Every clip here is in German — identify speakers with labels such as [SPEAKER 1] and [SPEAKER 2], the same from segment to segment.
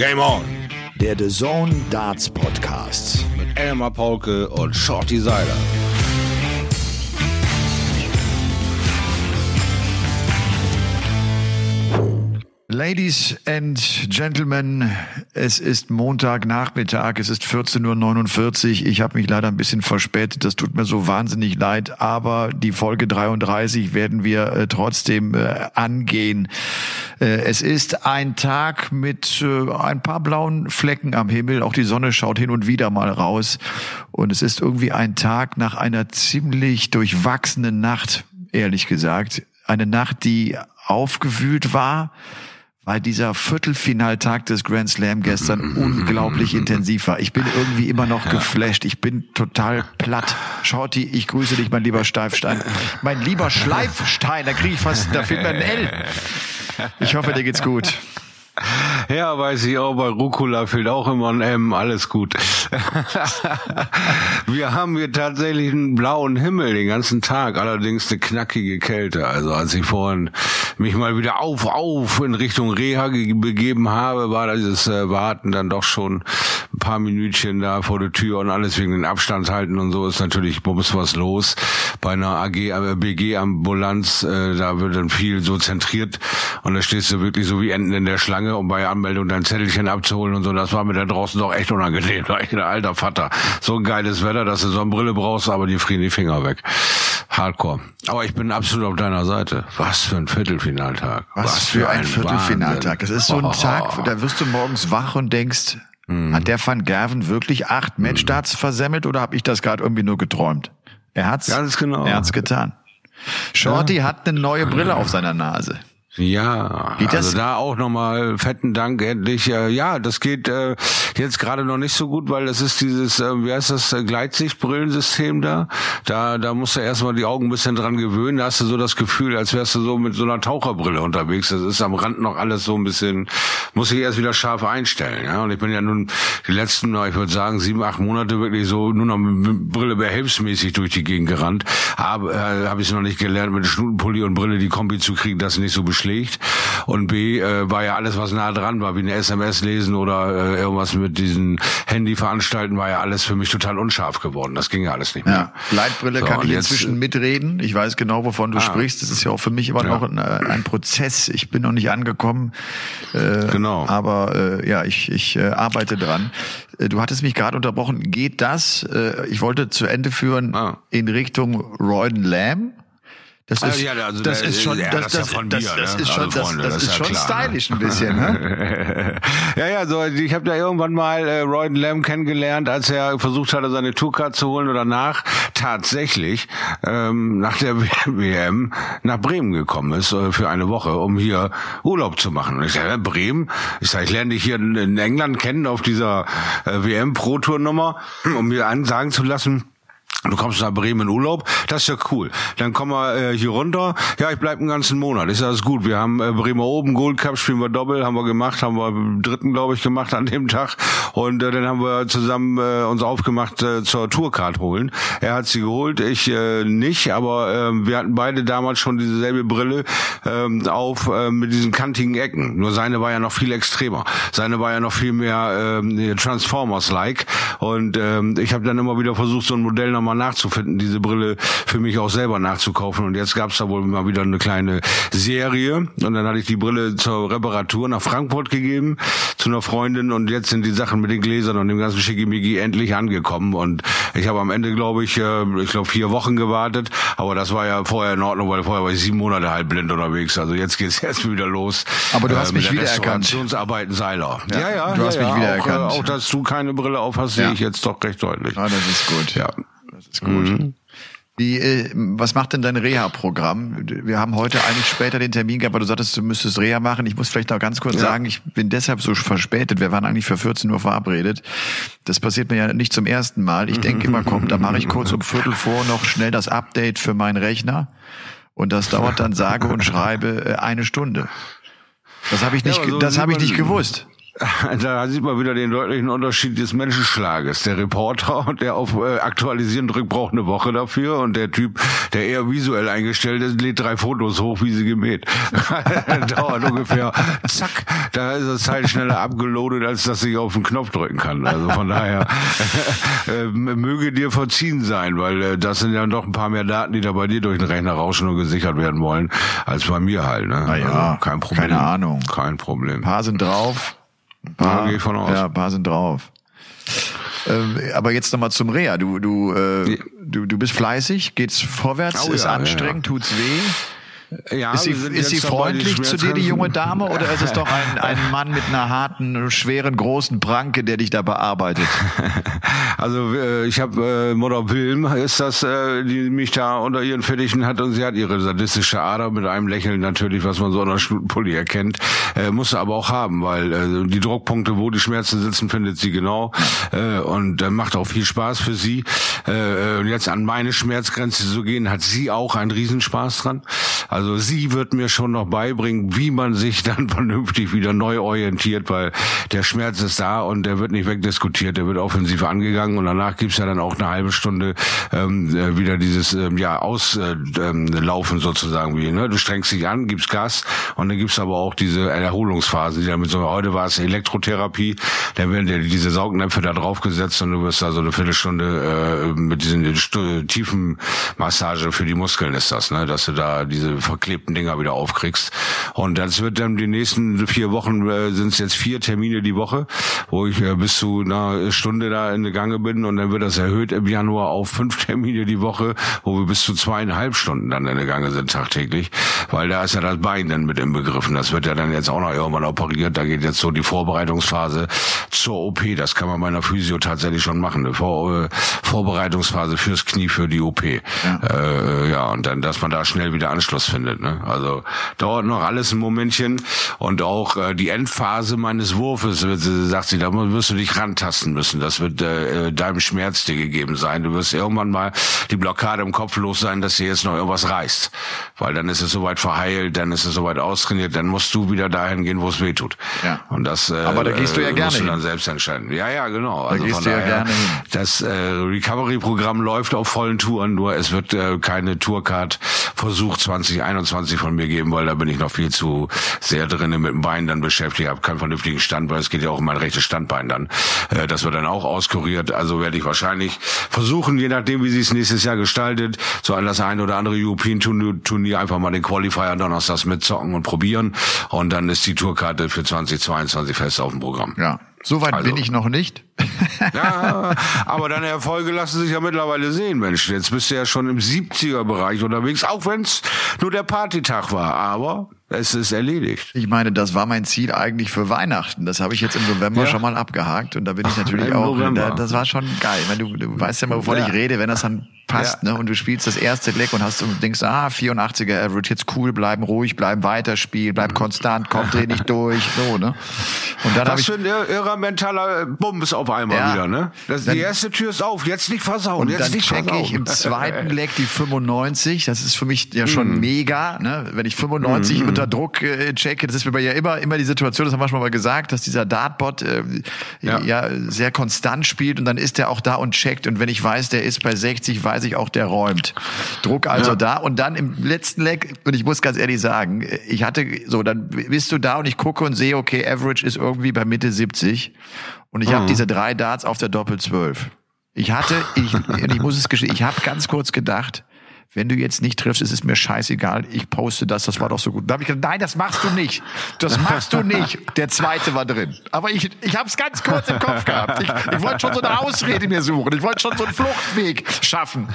[SPEAKER 1] Game On.
[SPEAKER 2] Der The Zone Darts Podcast.
[SPEAKER 1] Mit Elmar Paulke und Shorty Seiler.
[SPEAKER 2] Ladies and Gentlemen, es ist Montagnachmittag, es ist 14.49 Uhr. Ich habe mich leider ein bisschen verspätet, das tut mir so wahnsinnig leid, aber die Folge 33 werden wir äh, trotzdem äh, angehen. Äh, es ist ein Tag mit äh, ein paar blauen Flecken am Himmel, auch die Sonne schaut hin und wieder mal raus und es ist irgendwie ein Tag nach einer ziemlich durchwachsenen Nacht, ehrlich gesagt. Eine Nacht, die aufgewühlt war, weil dieser Viertelfinaltag des Grand Slam gestern unglaublich intensiv war. Ich bin irgendwie immer noch geflasht. Ich bin total platt. Shorty, ich grüße dich, mein lieber Steifstein. Mein lieber Schleifstein, da kriege ich fast, da fehlt mir ein L. Ich hoffe, dir geht's gut.
[SPEAKER 1] Ja, weiß ich auch, bei Rucola fehlt auch immer ein M, alles gut. Wir haben hier tatsächlich einen blauen Himmel den ganzen Tag, allerdings eine knackige Kälte. Also als ich vorhin mich mal wieder auf, auf in Richtung Reha begeben habe, war dieses äh, Warten dann doch schon ein paar Minütchen da vor der Tür und alles wegen den Abstand halten und so ist natürlich bums was los. Bei einer AG, äh, BG-Ambulanz, äh, da wird dann viel so zentriert und da stehst du wirklich so wie Enten in der Schlange, um bei Anmeldung dein Zettelchen abzuholen und so. Das war mir da draußen doch echt unangenehm. Da ich alter Vater. So ein geiles Wetter, dass du so eine Brille brauchst, aber die frieren die Finger weg. Hardcore. Aber ich bin absolut auf deiner Seite. Was für ein Viertelfinaltag.
[SPEAKER 2] Was, Was für, ein, ein Viertelfinaltag. Das ist so ein oh. Tag, da wirst du morgens wach und denkst, hm. hat der Van Gerven wirklich acht hm. Matchstarts versemmelt oder habe ich das gerade irgendwie nur geträumt? Er hat's,
[SPEAKER 1] Ganz genau.
[SPEAKER 2] er hat's getan. Shorty ja. hat eine neue Brille auf seiner Nase.
[SPEAKER 1] Ja, geht also da auch nochmal fetten Dank endlich. Äh, ja, das geht äh, jetzt gerade noch nicht so gut, weil das ist dieses, äh, wie heißt das, äh, Gleitsichtbrillensystem da. Da, da musst du erstmal die Augen ein bisschen dran gewöhnen. Da hast du so das Gefühl, als wärst du so mit so einer Taucherbrille unterwegs. Das ist am Rand noch alles so ein bisschen, muss ich erst wieder scharf einstellen. Ja, und ich bin ja nun die letzten, ich würde sagen, sieben, acht Monate wirklich so nur noch mit Brille behelfsmäßig durch die Gegend gerannt. Aber äh, habe ich noch nicht gelernt, mit Schnutenpulli und Brille die Kombi zu kriegen, sie nicht so schlägt. Und B äh, war ja alles, was nah dran war, wie eine SMS lesen oder äh, irgendwas mit diesen Handy veranstalten, war ja alles für mich total unscharf geworden. Das ging ja alles nicht mehr.
[SPEAKER 2] Ja, Leitbrille so, kann ich inzwischen mitreden. Ich weiß genau, wovon du ah, sprichst. Das ist ja auch für mich immer ja. noch ein, äh, ein, Prozess. Ich bin noch nicht angekommen. Äh, genau. Aber äh, ja, ich, ich äh, arbeite dran. Äh, du hattest mich gerade unterbrochen. Geht das? Äh, ich wollte zu Ende führen ah. in Richtung Royden Lamb. Das ist, ja, also das, ist schon, ja, das, das, das, das, das ist schon, das, das, ist schon stylisch ein bisschen, ne?
[SPEAKER 1] ja, ja, so, ich habe da irgendwann mal äh, Royden Lamb kennengelernt, als er versucht hatte, seine Tourcard zu holen oder nach, tatsächlich, ähm, nach der WM nach Bremen gekommen ist äh, für eine Woche, um hier Urlaub zu machen. Und ich sage, Bremen? Ich sage, ich lerne dich hier in, in England kennen auf dieser äh, WM Pro Tour Nummer, um mir ansagen zu lassen, Du kommst nach Bremen in Urlaub, das ist ja cool. Dann kommen wir äh, hier runter. Ja, ich bleib einen ganzen Monat. Ist alles gut. Wir haben äh, Bremer oben, Gold Cup spielen wir Doppel, haben wir gemacht, haben wir dritten, glaube ich, gemacht an dem Tag. Und äh, dann haben wir zusammen äh, uns aufgemacht äh, zur Tourcard holen. Er hat sie geholt, ich äh, nicht, aber äh, wir hatten beide damals schon dieselbe Brille äh, auf äh, mit diesen kantigen Ecken. Nur seine war ja noch viel extremer. Seine war ja noch viel mehr äh, Transformers-like. Und äh, ich habe dann immer wieder versucht, so ein Modell nochmal nachzufinden, diese Brille für mich auch selber nachzukaufen. Und jetzt gab es da wohl mal wieder eine kleine Serie. Und dann hatte ich die Brille zur Reparatur nach Frankfurt gegeben zu einer Freundin. Und jetzt sind die Sachen mit den Gläsern und dem ganzen Schickimicki endlich angekommen. Und ich habe am Ende, glaube ich, äh, ich glaube vier Wochen gewartet. Aber das war ja vorher in Ordnung, weil vorher war ich sieben Monate halb blind unterwegs. Also jetzt geht's jetzt wieder los.
[SPEAKER 2] Aber du hast äh, mich wiedererkannt.
[SPEAKER 1] Restaurationsarbeiten Seiler.
[SPEAKER 2] Ja, ja, ja. Du hast ja, mich wiedererkannt.
[SPEAKER 1] Auch, äh, auch, dass du keine Brille auf hast, ja. sehe ich jetzt doch recht deutlich.
[SPEAKER 2] Ah, das ist gut. Ja. Das ist gut. Mhm. Wie, äh, was macht denn dein Reha-Programm? Wir haben heute eigentlich später den Termin gehabt, weil du sagtest, du müsstest Reha machen. Ich muss vielleicht noch ganz kurz ja. sagen, ich bin deshalb so verspätet. Wir waren eigentlich für 14 Uhr verabredet. Das passiert mir ja nicht zum ersten Mal. Ich denke immer, komm, da mache ich kurz um Viertel vor noch schnell das Update für meinen Rechner. Und das dauert dann sage und schreibe äh, eine Stunde. Das habe ich nicht, ja, so das habe ich nicht gewusst.
[SPEAKER 1] da sieht man wieder den deutlichen Unterschied des Menschenschlages. Der Reporter, der auf äh, Aktualisieren drückt, braucht eine Woche dafür und der Typ, der eher visuell eingestellt ist, lädt drei Fotos hoch, wie sie gemäht. Dauert ungefähr, zack, da ist das Teil schneller abgeloadet, als dass ich auf den Knopf drücken kann. Also von daher äh, möge dir verziehen sein, weil äh, das sind ja doch ein paar mehr Daten, die da bei dir durch den Rechner rauschen und gesichert werden wollen, als bei mir halt. Ne?
[SPEAKER 2] Naja, also kein Problem. Keine Ahnung.
[SPEAKER 1] Kein Problem.
[SPEAKER 2] Ein paar sind drauf. Ein paar, ja, von aus. Ja, ein paar sind drauf. Ähm, aber jetzt nochmal zum Rea. Du, du, äh, du, du bist fleißig, geht's vorwärts, oh, ist ja, anstrengend, ja. tut's weh. Ja, ist sie, ist sie freundlich zu dir, die junge Dame, oder ist es doch ein, ein Mann mit einer harten, schweren, großen Pranke, der dich da bearbeitet?
[SPEAKER 1] Also äh, ich habe äh, Mutter Wilm ist das, äh, die mich da unter ihren Fittichen hat und sie hat ihre sadistische Ader mit einem Lächeln natürlich, was man so an der Schnutenpulli erkennt, äh, muss aber auch haben, weil äh, die Druckpunkte, wo die Schmerzen sitzen, findet sie genau äh, und äh, macht auch viel Spaß für sie. Äh, jetzt an meine Schmerzgrenze zu gehen, hat sie auch einen Riesenspaß dran. Also also sie wird mir schon noch beibringen, wie man sich dann vernünftig wieder neu orientiert, weil der Schmerz ist da und der wird nicht wegdiskutiert, der wird offensiv angegangen und danach gibt's ja dann auch eine halbe Stunde ähm, äh, wieder dieses ähm, ja Auslaufen äh, ähm, sozusagen wie. Ne? Du strengst dich an, gibst Gas und dann gibt's aber auch diese Erholungsphase, die damit so heute war es Elektrotherapie, dann werden dir diese Saugnäpfe da draufgesetzt und du wirst da so eine Viertelstunde äh, mit diesen tiefen Massage für die Muskeln ist das, ne? dass du da diese verklebten Dinger wieder aufkriegst. Und das wird dann die nächsten vier Wochen äh, sind es jetzt vier Termine die Woche, wo ich äh, bis zu einer Stunde da in der Gange bin und dann wird das erhöht im Januar auf fünf Termine die Woche, wo wir bis zu zweieinhalb Stunden dann in der Gange sind tagtäglich, weil da ist ja das Bein dann mit im Begriffen. Das wird ja dann jetzt auch noch irgendwann operiert. Da geht jetzt so die Vorbereitungsphase zur OP. Das kann man bei einer Physio tatsächlich schon machen. Eine Vor äh, Vorbereitungsphase fürs Knie für die OP. Ja. Äh, ja, und dann, dass man da schnell wieder Anschluss findet findet. Ne? Also dauert noch alles ein Momentchen und auch äh, die Endphase meines Wurfes, sagt sie, da wirst du dich rantasten müssen. Das wird äh, deinem Schmerz dir gegeben sein. Du wirst irgendwann mal die Blockade im Kopf los sein, dass dir jetzt noch irgendwas reißt. Weil dann ist es soweit verheilt, dann ist es soweit austrainiert, dann musst du wieder dahin gehen, wo es weh tut. Ja. Und das äh,
[SPEAKER 2] Aber da gehst du ja gerne musst du
[SPEAKER 1] dann hin. selbst entscheiden. Ja, ja, genau.
[SPEAKER 2] Da also gehst du ja gerne hin.
[SPEAKER 1] Das äh, Recovery-Programm läuft auf vollen Touren, nur es wird äh, keine Tourcard versucht 2021 21 von mir geben, weil da bin ich noch viel zu sehr drinnen mit dem Bein dann beschäftigt, habe keinen vernünftigen Stand, weil es geht ja auch um mein rechtes Standbein dann. Äh, das wird dann auch auskuriert, also werde ich wahrscheinlich versuchen, je nachdem, wie sich es nächstes Jahr gestaltet, so an das ein oder andere European Turnier einfach mal den Qualifier Donnerstags mitzocken und probieren und dann ist die Tourkarte für 2022 fest auf dem Programm.
[SPEAKER 2] Ja, Soweit also. bin ich noch nicht.
[SPEAKER 1] ja, aber deine Erfolge lassen sich ja mittlerweile sehen, Mensch. Jetzt bist du ja schon im 70er-Bereich unterwegs, auch wenn es nur der Partytag war. Aber es ist erledigt.
[SPEAKER 2] Ich meine, das war mein Ziel eigentlich für Weihnachten. Das habe ich jetzt im November ja. schon mal abgehakt und da bin ich natürlich auch. Da, das war schon geil. Wenn du, du weißt ja mal, wovon ja. ich rede, wenn das dann passt, ja. ne? Und du spielst das erste Leck und hast und denkst, ah, 84er Average, jetzt cool bleiben, ruhig bleiben, weiterspielen, bleib konstant, komm, dreh nicht durch, so, ne?
[SPEAKER 1] Und dann Was für ein irrer mentaler Bums auf einmal wieder, ne? Das, dann, die erste Tür ist auf, jetzt nicht versauen, und jetzt
[SPEAKER 2] dann
[SPEAKER 1] nicht
[SPEAKER 2] checke ich im zweiten Leck die 95, das ist für mich ja schon mm. mega, ne? Wenn ich 95 mm. Unter Druck äh, checke, das ist mir ja immer, immer die Situation, das haben wir schon mal gesagt, dass dieser Dartbot äh, ja. ja sehr konstant spielt und dann ist der auch da und checkt und wenn ich weiß, der ist bei 60, weiß ich auch, der räumt. Druck also ja. da und dann im letzten Leck, und ich muss ganz ehrlich sagen, ich hatte so, dann bist du da und ich gucke und sehe, okay, Average ist irgendwie bei Mitte 70 und ich mhm. habe diese drei Darts auf der Doppel 12. Ich hatte, ich, ich muss es gestehen, ich habe ganz kurz gedacht, wenn du jetzt nicht triffst, ist es mir scheißegal, ich poste das, das war doch so gut. Da habe ich gedacht, nein, das machst du nicht. Das machst du nicht. Der zweite war drin. Aber ich, ich habe es ganz kurz im Kopf gehabt. Ich, ich wollte schon so eine Ausrede mir suchen. Ich wollte schon so einen Fluchtweg schaffen.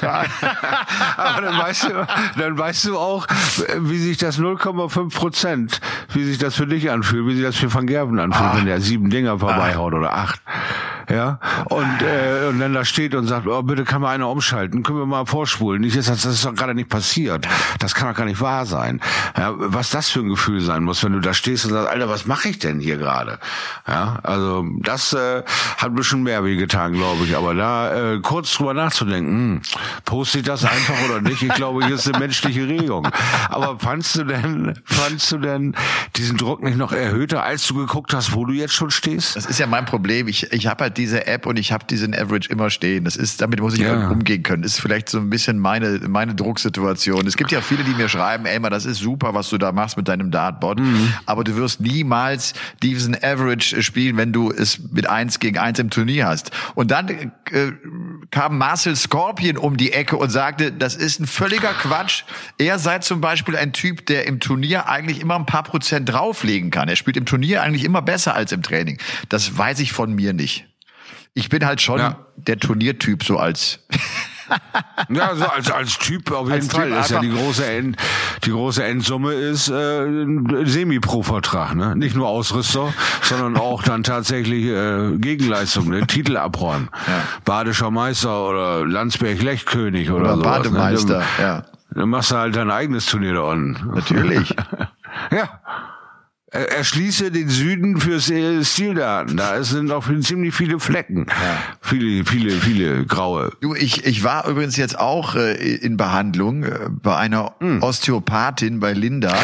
[SPEAKER 1] Aber dann weißt, du, dann weißt du auch, wie sich das 0,5 Prozent, wie sich das für dich anfühlt, wie sich das für Van Gerven anfühlt, ah. wenn der sieben Dinger vorbeihaut ah. oder acht. ja, und, äh, und dann da steht und sagt, oh, bitte kann mal einer umschalten, können wir mal vorspulen. Nicht, das, das ist doch gerade nicht passiert. Das kann doch gar nicht wahr sein. Ja, was das für ein Gefühl sein muss, wenn du da stehst und sagst, Alter, was mache ich denn hier gerade? Ja, also das äh, hat ein bisschen mehr wie getan, glaube ich. Aber da äh, kurz drüber nachzudenken, hm, poste ich das einfach oder nicht? Ich glaube, hier ist eine menschliche Regung. Aber fandst du denn, fandst du denn diesen Druck nicht noch erhöhter, als du geguckt hast, wo du jetzt schon stehst?
[SPEAKER 2] Das ist ja mein Problem. Ich, ich habe halt diese App und ich habe diesen Average immer stehen. Das ist, damit muss ich ja. umgehen können. Das ist vielleicht so ein bisschen meine, meine Drucksituation. Es gibt ja viele, die mir schreiben, ey, das ist super, was du da machst mit deinem Dartboard. Mhm. Aber du wirst niemals diesen Average spielen, wenn du es mit eins gegen eins im Turnier hast. Und dann äh, kam Marcel Scorpion um die Ecke und sagte, das ist ein völliger Quatsch. Er sei zum Beispiel ein Typ, der im Turnier eigentlich immer ein paar Prozent drauflegen kann. Er spielt im Turnier eigentlich immer besser als im Training. Das weiß ich von mir nicht. Ich bin halt schon ja. der Turniertyp so als
[SPEAKER 1] ja, so als, als Typ auf jeden als Fall. Typ ist ja die große, End, die große Endsumme ist äh, ein Semi-Pro-Vertrag. Ne? Nicht nur Ausrüster, sondern auch dann tatsächlich äh, Gegenleistung, ne? Titel abräumen. Ja. Badischer Meister oder Landsberg-Lechkönig oder, oder sowas,
[SPEAKER 2] Bademeister, ne? ja.
[SPEAKER 1] Dann machst du halt dein eigenes Turnier da unten.
[SPEAKER 2] Natürlich.
[SPEAKER 1] ja erschließe den Süden für Stildaten. Da sind noch ziemlich viele Flecken. Ja. Viele, viele, viele graue.
[SPEAKER 2] Du, ich, ich war übrigens jetzt auch äh, in Behandlung äh, bei einer hm. Osteopathin bei Linda.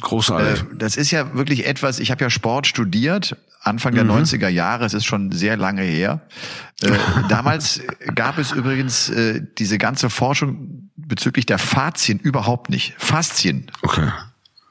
[SPEAKER 1] Großartig.
[SPEAKER 2] Äh, das ist ja wirklich etwas, ich habe ja Sport studiert, Anfang der mhm. 90er Jahre, es ist schon sehr lange her. Damals gab es übrigens diese ganze Forschung bezüglich der Fazien überhaupt nicht. Faszien.
[SPEAKER 1] Okay.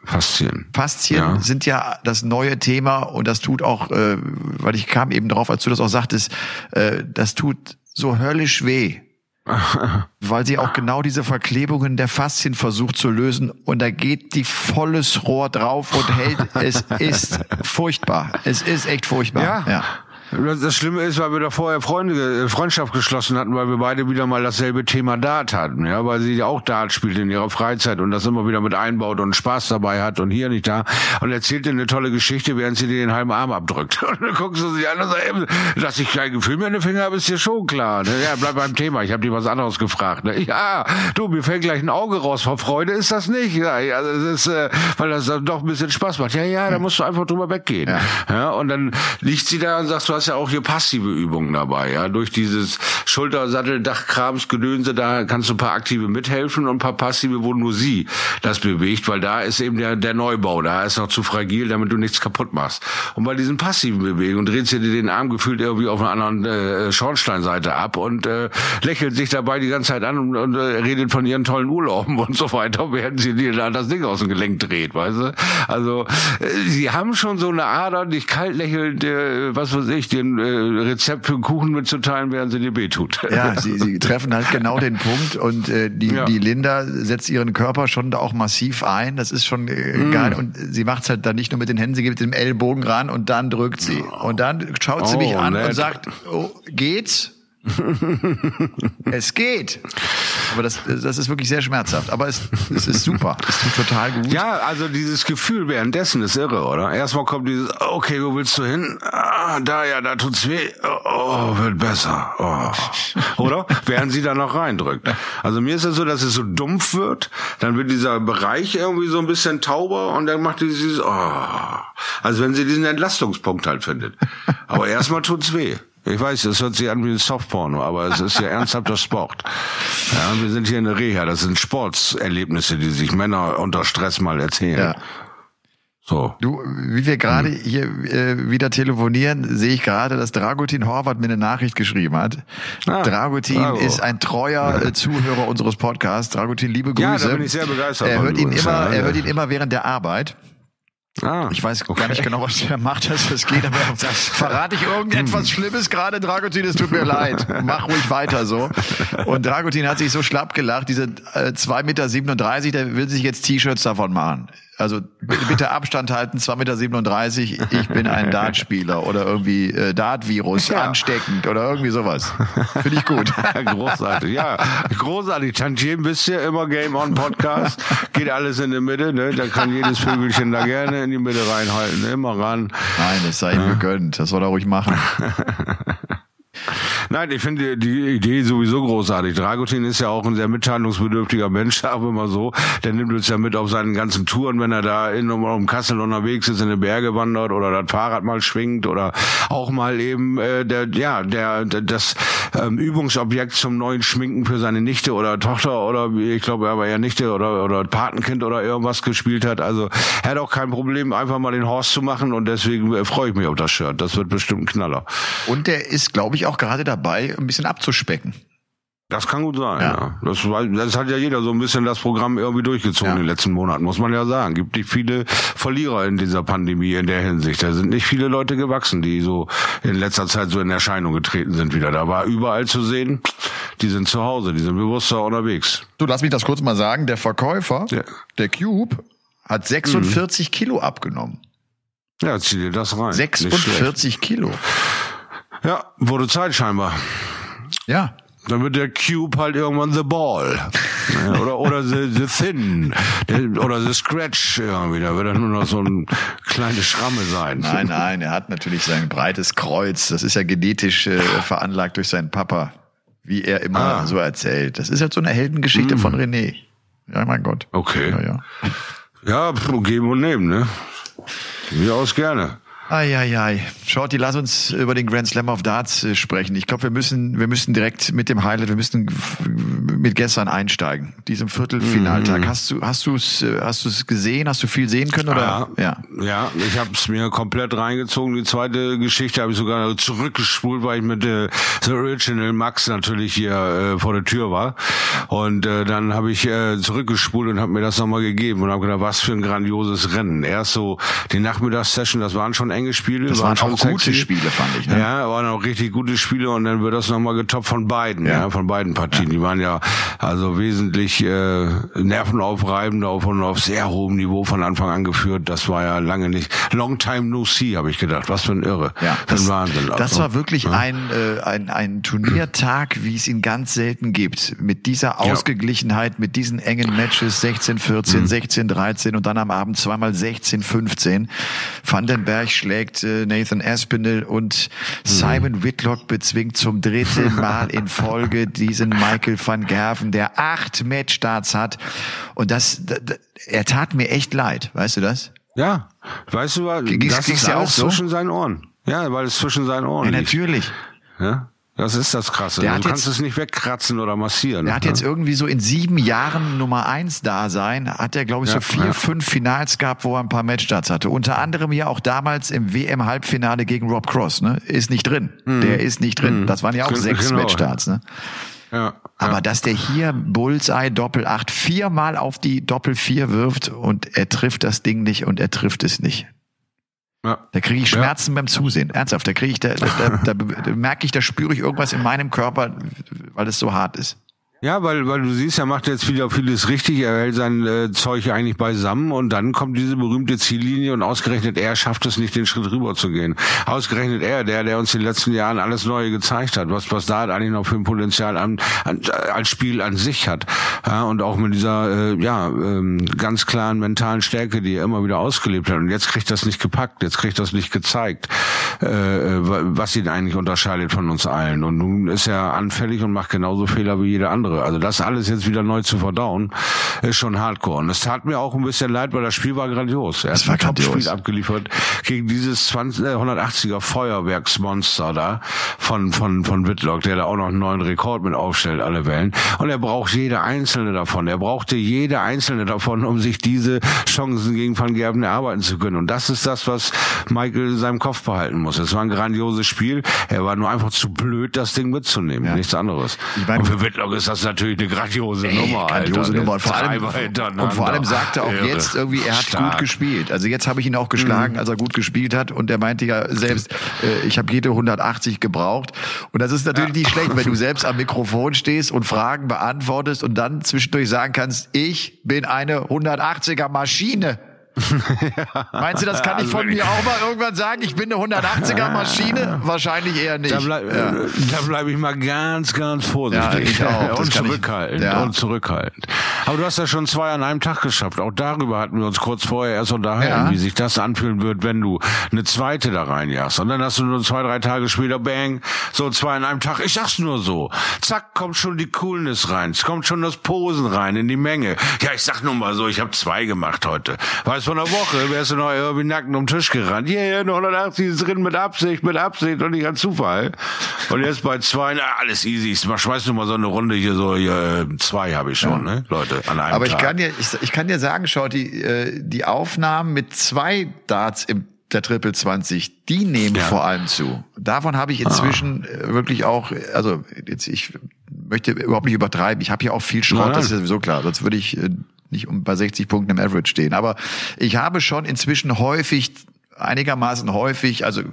[SPEAKER 1] Faszien.
[SPEAKER 2] Faszien ja. sind ja das neue Thema und das tut auch, äh, weil ich kam eben drauf, als du das auch sagtest, äh, das tut so höllisch weh. weil sie auch genau diese Verklebungen der Faszien versucht zu lösen und da geht die volles Rohr drauf und hält. Es ist furchtbar. Es ist echt furchtbar.
[SPEAKER 1] Ja. ja. Das Schlimme ist, weil wir da vorher Freunde, äh, Freundschaft geschlossen hatten, weil wir beide wieder mal dasselbe Thema Dart hatten, ja, weil sie ja auch Dart spielt in ihrer Freizeit und das immer wieder mit einbaut und Spaß dabei hat und hier nicht da und erzählt dir eine tolle Geschichte, während sie dir den halben Arm abdrückt. Und dann guckst du sie an und sagst, dass ich kein Gefühl mehr in den Finger habe, ist dir schon klar. Ne? Ja, bleib beim Thema. Ich habe dir was anderes gefragt. Ne? Ja, du, mir fällt gleich ein Auge raus vor Freude, ist das nicht? Ja, also es ist, äh, weil das doch ein bisschen Spaß macht. Ja, ja, da musst du einfach drüber weggehen. Ja. ja und dann liegt sie da und sagst, du hast ja auch hier passive Übungen dabei, ja. Durch dieses Schultersatteldachkrams-Gedönse, da kannst du ein paar aktive mithelfen und ein paar passive, wo nur sie das bewegt, weil da ist eben der, der Neubau, da ist noch zu fragil, damit du nichts kaputt machst. Und bei diesen passiven Bewegungen dreht sie dir den Arm gefühlt irgendwie auf einer anderen äh, Schornsteinseite ab und äh, lächelt sich dabei die ganze Zeit an und, und äh, redet von ihren tollen Urlauben und so weiter, während sie dir da das Ding aus dem Gelenk dreht, weißt du? Also, äh, sie haben schon so eine Ader, dich kalt lächelnd, äh, was weiß ich, den äh, Rezept für einen Kuchen mitzuteilen, während sie dir wehtut.
[SPEAKER 2] Ja, sie, sie treffen halt genau den Punkt und äh, die, ja. die Linda setzt ihren Körper schon da auch massiv ein. Das ist schon äh, mm. geil. Und sie macht's halt dann nicht nur mit den Händen, sie gibt den Ellbogen ran und dann drückt sie. Und dann schaut sie oh, mich an nett. und sagt, oh, geht's? es geht. Aber das, das ist wirklich sehr schmerzhaft. Aber es, es ist super. Es tut total gut.
[SPEAKER 1] Ja, also dieses Gefühl währenddessen ist irre, oder? Erstmal kommt dieses, okay, wo willst du hin? Ah, da, ja, da tut's weh. Oh, wird besser. Oh. Oder? Während sie da noch reindrückt. Also mir ist es so, dass es so dumpf wird. Dann wird dieser Bereich irgendwie so ein bisschen tauber und dann macht dieses, oh. Also wenn sie diesen Entlastungspunkt halt findet. Aber erstmal tut's weh. Ich weiß, das hört sich an wie ein Softporno, aber es ist ja ernsthafter Sport. Ja, wir sind hier in der Reha. Das sind Sportserlebnisse, die sich Männer unter Stress mal erzählen. Ja.
[SPEAKER 2] So. Du, wie wir gerade hm. hier äh, wieder telefonieren, sehe ich gerade, dass Dragutin Horvath mir eine Nachricht geschrieben hat. Ah, Dragutin Drago. ist ein treuer äh, Zuhörer unseres Podcasts. Dragutin, liebe Grüße. Ja,
[SPEAKER 1] da bin ich sehr begeistert.
[SPEAKER 2] Er hört ihn immer, er hört ihn immer während der Arbeit. Ah, ich weiß okay. gar nicht genau, was der macht, dass das geht, aber das verrate ich irgendetwas hm. Schlimmes gerade, Dragutin, es tut mir leid. Mach ruhig weiter so. Und Dragutin hat sich so schlapp gelacht, diese äh, 2,37 Meter, der will sich jetzt T-Shirts davon machen. Also bitte Abstand halten, 2,37 Meter, ich bin ein Dartspieler oder irgendwie äh, Dart-Virus, ja. ansteckend oder irgendwie sowas. Finde ich gut.
[SPEAKER 1] großartig, ja. Großartig. Tantiem wisst ihr, immer Game On Podcast. Geht alles in die Mitte, ne? Da kann jedes Vögelchen da gerne in die Mitte reinhalten. Immer ran.
[SPEAKER 2] Nein, es sei ihm gegönnt. Das soll er ruhig machen.
[SPEAKER 1] Nein, ich finde die Idee sowieso großartig. Dragutin ist ja auch ein sehr mitteilungsbedürftiger Mensch, aber immer so. Der nimmt uns ja mit auf seinen ganzen Touren, wenn er da in um, um Kassel unterwegs ist, in den Berge wandert oder das Fahrrad mal schwingt oder auch mal eben äh, der ja der, der das ähm, Übungsobjekt zum neuen Schminken für seine Nichte oder Tochter oder ich glaube er war ja Nichte oder oder Patenkind oder irgendwas gespielt hat. Also er hat auch kein Problem einfach mal den Horst zu machen und deswegen äh, freue ich mich auf das Shirt. Das wird bestimmt ein Knaller.
[SPEAKER 2] Und der ist, glaube ich, auch gerade dabei, ein bisschen abzuspecken.
[SPEAKER 1] Das kann gut sein, ja. ja. Das, das hat ja jeder so ein bisschen das Programm irgendwie durchgezogen ja. in den letzten Monaten, muss man ja sagen. Gibt nicht viele Verlierer in dieser Pandemie in der Hinsicht. Da sind nicht viele Leute gewachsen, die so in letzter Zeit so in Erscheinung getreten sind wieder. Da war überall zu sehen, die sind zu Hause, die sind bewusster unterwegs.
[SPEAKER 2] Du, lass mich das kurz mal sagen. Der Verkäufer, ja. der Cube, hat 46 mhm. Kilo abgenommen.
[SPEAKER 1] Ja, zieh dir das rein.
[SPEAKER 2] 46 Kilo.
[SPEAKER 1] Ja, wurde Zeit scheinbar.
[SPEAKER 2] Ja.
[SPEAKER 1] Dann wird der Cube halt irgendwann The Ball. oder oder the, the Thin. oder The Scratch irgendwie. Da wird er nur noch so ein kleine Schramme sein.
[SPEAKER 2] Nein, nein, er hat natürlich sein breites Kreuz. Das ist ja genetisch äh, veranlagt durch seinen Papa. Wie er immer ah. so erzählt. Das ist halt so eine Heldengeschichte mm. von René. Ja, mein Gott.
[SPEAKER 1] Okay.
[SPEAKER 2] Ja, ja.
[SPEAKER 1] ja geben und nehmen, ne? Mir aus gerne.
[SPEAKER 2] Eieiei. Shorty, lass uns über den Grand Slam of Darts äh, sprechen. Ich glaube, wir müssen, wir müssen direkt mit dem Highlight, wir müssen mit gestern einsteigen. Diesem Viertelfinaltag. Mhm. Hast du, hast du es, äh, hast du es gesehen? Hast du viel sehen können oder?
[SPEAKER 1] Ja, ja. ja ich habe es mir komplett reingezogen. Die zweite Geschichte habe ich sogar zurückgespult, weil ich mit äh, The Original Max natürlich hier äh, vor der Tür war. Und äh, dann habe ich äh, zurückgespult und habe mir das nochmal gegeben und habe gedacht, was für ein grandioses Rennen. Erst so die Nachmittagssession, das waren schon Spiele.
[SPEAKER 2] Das waren, waren auch sexy. gute Spiele, fand ich. Ne?
[SPEAKER 1] Ja, waren auch richtig gute Spiele und dann wird das nochmal getoppt von beiden, ja, ja von beiden Partien. Ja. Die waren ja also wesentlich äh, nervenaufreibend auf und auf sehr hohem Niveau von Anfang an geführt. Das war ja lange nicht. Long time no see, habe ich gedacht. Was für ein Irre.
[SPEAKER 2] Ja, das, ein Wahnsinn. Das war wirklich ja. ein, äh, ein, ein Turniertag, wie es ihn ganz selten gibt. Mit dieser Ausgeglichenheit, mit diesen engen Matches 16, 14, mhm. 16, 13 und dann am Abend zweimal 16, 15. Vandenberg schlägt äh, Nathan Aspinall und Simon mhm. Whitlock bezwingt zum dritten Mal in Folge diesen Michael van Gerven, der acht Matchstarts hat. Und das, das, er tat mir echt leid, weißt du das?
[SPEAKER 1] Ja, weißt du, was? das ist ja auch so? zwischen seinen Ohren. Ja, weil es zwischen seinen Ohren
[SPEAKER 2] Ja, natürlich.
[SPEAKER 1] Ja? Das ist das Krasse. Der du kannst jetzt, es nicht wegkratzen oder massieren.
[SPEAKER 2] Der hat ne? jetzt irgendwie so in sieben Jahren Nummer eins da sein, hat er, glaube ich, ja, so vier, ja. fünf Finals gehabt, wo er ein paar Matchstarts hatte. Unter anderem ja auch damals im WM-Halbfinale gegen Rob Cross. Ne? Ist nicht drin. Mhm. Der ist nicht drin. Mhm. Das waren ja auch G sechs genau. Matchstarts. Ne? Ja, Aber ja. dass der hier Bullseye Doppel 8 viermal auf die Doppel 4 wirft und er trifft das Ding nicht und er trifft es nicht. Ja. Da kriege ich Schmerzen ja. beim Zusehen. Ernsthaft, da kriege ich, da, da, da, da merke ich, da spüre ich irgendwas in meinem Körper, weil es so hart ist.
[SPEAKER 1] Ja, weil, weil du siehst, er macht jetzt wieder vieles richtig, er hält sein äh, Zeug eigentlich beisammen und dann kommt diese berühmte Ziellinie und ausgerechnet er schafft es nicht, den Schritt rüber zu gehen. Ausgerechnet er, der, der uns in den letzten Jahren alles Neue gezeigt hat, was, was da eigentlich noch für ein Potenzial an, an, als Spiel an sich hat. Ja, und auch mit dieser, äh, ja, ähm, ganz klaren mentalen Stärke, die er immer wieder ausgelebt hat. Und jetzt kriegt das nicht gepackt, jetzt kriegt das nicht gezeigt, äh, äh was ihn eigentlich unterscheidet von uns allen. Und nun ist er anfällig und macht genauso Fehler wie jeder andere andere. Also das alles jetzt wieder neu zu verdauen, ist schon hardcore. Und es tat mir auch ein bisschen leid, weil das Spiel war grandios. Er hat ein Top-Spiel abgeliefert gegen dieses 20, äh, 180er Feuerwerksmonster da von, von, von Whitlock, der da auch noch einen neuen Rekord mit aufstellt, alle Wellen. Und er braucht jede einzelne davon. Er brauchte jede einzelne davon, um sich diese Chancen gegen Van Gerben erarbeiten zu können. Und das ist das, was Michael in seinem Kopf behalten muss. Es war ein grandioses Spiel. Er war nur einfach zu blöd, das Ding mitzunehmen. Ja. Nichts anderes.
[SPEAKER 2] Und für Whitlock ist das das natürlich eine grandiose Ey, Nummer. Grandiose Alter. Nummer. Und vor, allem, und vor allem sagte auch Irre. jetzt irgendwie, er hat Stark. gut gespielt. Also jetzt habe ich ihn auch geschlagen, mhm. als er gut gespielt hat. Und er meinte ja selbst, äh, ich habe jede 180 gebraucht. Und das ist natürlich ja. nicht schlecht, wenn du selbst am Mikrofon stehst und Fragen beantwortest und dann zwischendurch sagen kannst, ich bin eine 180er Maschine. Meinst du, das kann ich von mir auch mal irgendwann sagen? Ich bin eine 180er Maschine? Wahrscheinlich eher nicht.
[SPEAKER 1] Da, bleib,
[SPEAKER 2] ja.
[SPEAKER 1] äh, da bleibe ich mal ganz, ganz vorsichtig.
[SPEAKER 2] Ja,
[SPEAKER 1] und zurückhaltend.
[SPEAKER 2] ja.
[SPEAKER 1] Und zurückhaltend. Aber du hast ja schon zwei an einem Tag geschafft. Auch darüber hatten wir uns kurz vorher erst unterhalten, wie sich das anfühlen wird, wenn du eine zweite da reinjagst. Und dann hast du nur zwei, drei Tage später, bang, so zwei an einem Tag. Ich sag's nur so. Zack, kommt schon die Coolness rein. Es kommt schon das Posen rein in die Menge. Ja, ich sag nur mal so, ich habe zwei gemacht heute. Weißt von der Woche wärst du noch irgendwie nackt um den Tisch gerannt. Ja, yeah, 180 ist drin mit Absicht, mit Absicht und nicht an Zufall. Und jetzt bei zwei, na, alles easy. Ich schmeiß nur mal so eine Runde hier so, hier, äh, zwei habe ich schon, ne, Leute, an einem
[SPEAKER 2] Aber ich
[SPEAKER 1] Tag.
[SPEAKER 2] kann dir, ich, ich kann dir sagen, schau, die, äh, die Aufnahmen mit zwei Darts im der Triple 20, die nehmen
[SPEAKER 1] Ja.
[SPEAKER 2] vor allem zu. Davon habe ich inzwischen äh, wirklich auch, also jetzt ich möchte überhaupt nicht übertreiben. Ich habe ja auch viel Schrott,
[SPEAKER 1] Nein,
[SPEAKER 2] das ist ja sowieso klar. Sonst würde ich äh, nicht um bei 60 Punkten im Average stehen. Aber ich habe schon inzwischen häufig einigermaßen häufig, also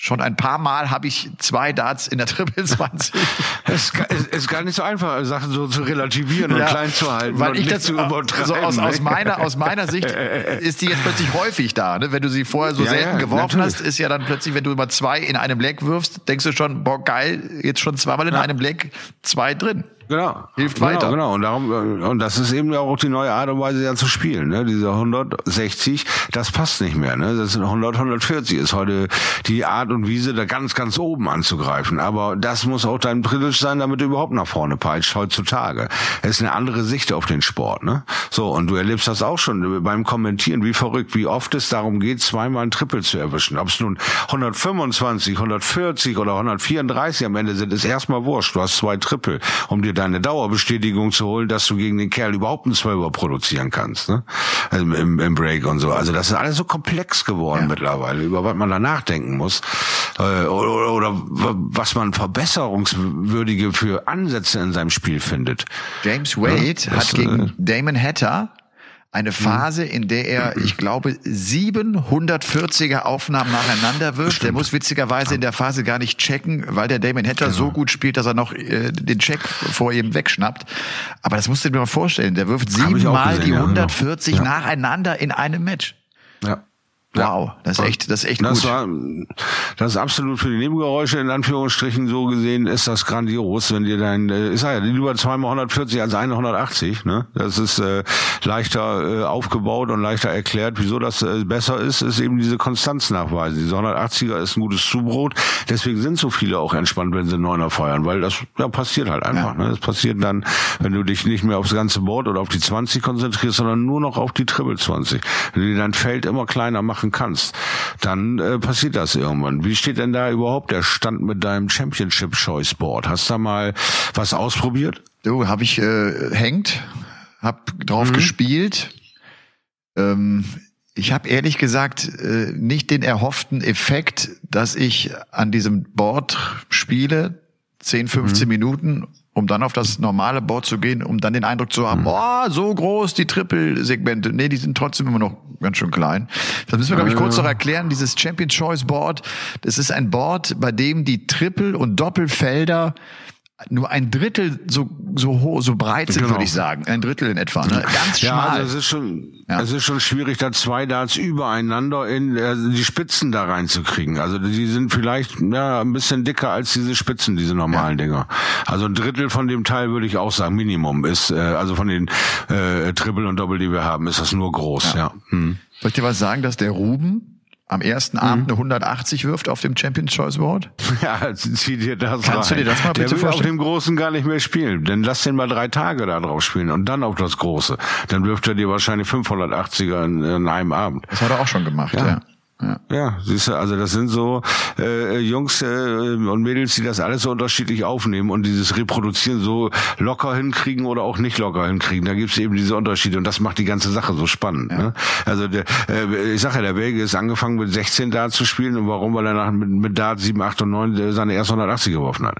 [SPEAKER 2] schon ein paar Mal habe ich zwei Darts in der Triple 20.
[SPEAKER 1] Es ist, gar nicht so einfach, Sachen so zu relativieren und
[SPEAKER 2] Ja,
[SPEAKER 1] klein zu halten
[SPEAKER 2] Weil
[SPEAKER 1] und
[SPEAKER 2] ich das
[SPEAKER 1] zu übertreiben.
[SPEAKER 2] aus, aus
[SPEAKER 1] ne?
[SPEAKER 2] meiner aus meiner Sicht ist die jetzt plötzlich häufig da. Ne? Wenn du sie vorher so
[SPEAKER 1] Ja,
[SPEAKER 2] selten
[SPEAKER 1] ja,
[SPEAKER 2] geworfen
[SPEAKER 1] natürlich.
[SPEAKER 2] hast, ist ja dann plötzlich, wenn du immer zwei in einem Leck wirfst, denkst du schon, boah geil, jetzt schon zweimal in einem Leck, zwei drin.
[SPEAKER 1] Genau.
[SPEAKER 2] Hilft
[SPEAKER 1] genau,
[SPEAKER 2] weiter.
[SPEAKER 1] Genau. Und darum, äh, und das ist eben auch die neue Art und Weise, ja zu spielen. Ne? Diese 160, das passt nicht mehr. Ne? Das sind 100, 140 ist heute die Art und Weise, da ganz, ganz oben anzugreifen. Aber das muss auch dein Privilege sein, damit du überhaupt nach vorne peitscht heutzutage. Es ist eine andere Sicht auf den Sport. Ne? So, und du erlebst das auch schon beim Kommentieren, wie verrückt, wie oft es darum geht, zweimal ein Triple zu erwischen. Ob es nun 125, 140 oder 134 am Ende sind, ist erstmal wurscht. Du hast zwei Triple, um dir deine Dauerbestätigung zu holen, dass du gegen den Kerl überhaupt einen Zwölfer produzieren kannst. Ne? Also Im, Im Break und so. Also das ist alles so komplex geworden mittlerweile, über was man da nachdenken muss. Äh, oder, oder was man verbesserungswürdige für Ansätze in seinem Spiel findet.
[SPEAKER 2] James Wade
[SPEAKER 1] Ja,
[SPEAKER 2] hat gegen
[SPEAKER 1] äh,
[SPEAKER 2] Damon Hatter eine Phase, in der er, ich glaube, 740er Aufnahmen nacheinander wirft. Der muss witzigerweise in der Phase gar nicht checken, weil der Damon Hatter
[SPEAKER 1] Genau.
[SPEAKER 2] so gut spielt, dass er noch äh, den Check vor ihm wegschnappt. Aber das musst du dir mal vorstellen. Der wirft siebenmal die
[SPEAKER 1] ja, genau.
[SPEAKER 2] 140
[SPEAKER 1] Ja.
[SPEAKER 2] nacheinander in einem Match.
[SPEAKER 1] Ja.
[SPEAKER 2] Wow, das ist echt, das ist echt
[SPEAKER 1] Das
[SPEAKER 2] gut.
[SPEAKER 1] war, das ist absolut für die Nebengeräusche in Anführungsstrichen so gesehen ist das grandios, wenn dir dein, äh, ich sag ja, lieber zweimal 140 als eine 180, ne? Das ist äh, leichter äh, aufgebaut und leichter erklärt, wieso das äh, besser ist, ist eben diese Konstanz nachweisen. Diese 180er ist ein gutes Zubrot, deswegen sind so viele auch entspannt, wenn sie Neuner feuern, weil das ja, passiert halt einfach, ne? Das passiert dann, wenn du dich nicht mehr aufs ganze Board oder auf die 20 konzentrierst, sondern nur noch auf die Triple 20. Wenn du dir dein Feld immer kleiner machen kannst, dann äh, passiert das irgendwann. Wie steht denn da überhaupt der Stand mit deinem Championship Choice Board? Hast du da mal was ausprobiert?
[SPEAKER 2] Du, habe ich äh, hängt, hab drauf gespielt. Ähm, ich habe ehrlich gesagt äh, nicht den erhofften Effekt, dass ich an diesem Board spiele, 10, 15 Minuten, um dann auf das normale Board zu gehen, um dann den Eindruck zu haben, oh, so groß die Triple-Segmente. Nee, die sind trotzdem immer noch ganz schön klein. Das müssen wir, glaube ich, kurz noch erklären. Dieses Champion Choice Board, das ist ein Board, bei dem die Triple- und Doppelfelder nur ein Drittel so so hoch, so breit sind,
[SPEAKER 1] Genau.
[SPEAKER 2] würde ich sagen. Ein Drittel in etwa. Ne? Ganz
[SPEAKER 1] Ja,
[SPEAKER 2] schmal.
[SPEAKER 1] also es ist schon,
[SPEAKER 2] Ja.
[SPEAKER 1] es ist schon schwierig, da zwei Darts übereinander in äh, die Spitzen da reinzukriegen. Also die sind vielleicht ja ein bisschen dicker als diese Spitzen, diese normalen Dinger. Also ein Drittel von dem Teil würde ich auch sagen, Minimum ist, äh, also von den äh, Triple und Doppel, die wir haben, ist das nur groß. Ja. Hm.
[SPEAKER 2] Soll ich dir was sagen, dass der Ruben am ersten
[SPEAKER 1] Mhm.
[SPEAKER 2] Abend eine 180 wirft auf dem Champion Choice Board?
[SPEAKER 1] Ja, zieh dir das
[SPEAKER 2] Kannst du
[SPEAKER 1] rein.
[SPEAKER 2] dir das mal bitte
[SPEAKER 1] Der will auf
[SPEAKER 2] vorstellen?
[SPEAKER 1] dem Großen gar nicht mehr spielen. Denn lass den mal drei Tage da drauf spielen und dann auf das Große. Dann wirft er dir wahrscheinlich 580er in, in einem Abend.
[SPEAKER 2] Das hat er auch schon gemacht, ja.
[SPEAKER 1] Ja.
[SPEAKER 2] Ja.
[SPEAKER 1] Ja, siehst du, also das sind so äh, Jungs äh, und Mädels, die das alles so unterschiedlich aufnehmen und dieses Reproduzieren so locker hinkriegen oder auch nicht locker hinkriegen. Da gibt's eben diese Unterschiede und das macht die ganze Sache so spannend. Ne? Also der, äh, ich sag ja, der Belgier ist angefangen mit 16 Dart zu spielen und warum? Weil er nach, mit, mit Dart 7, 8 und 9 seine erste 180 geworfen hat.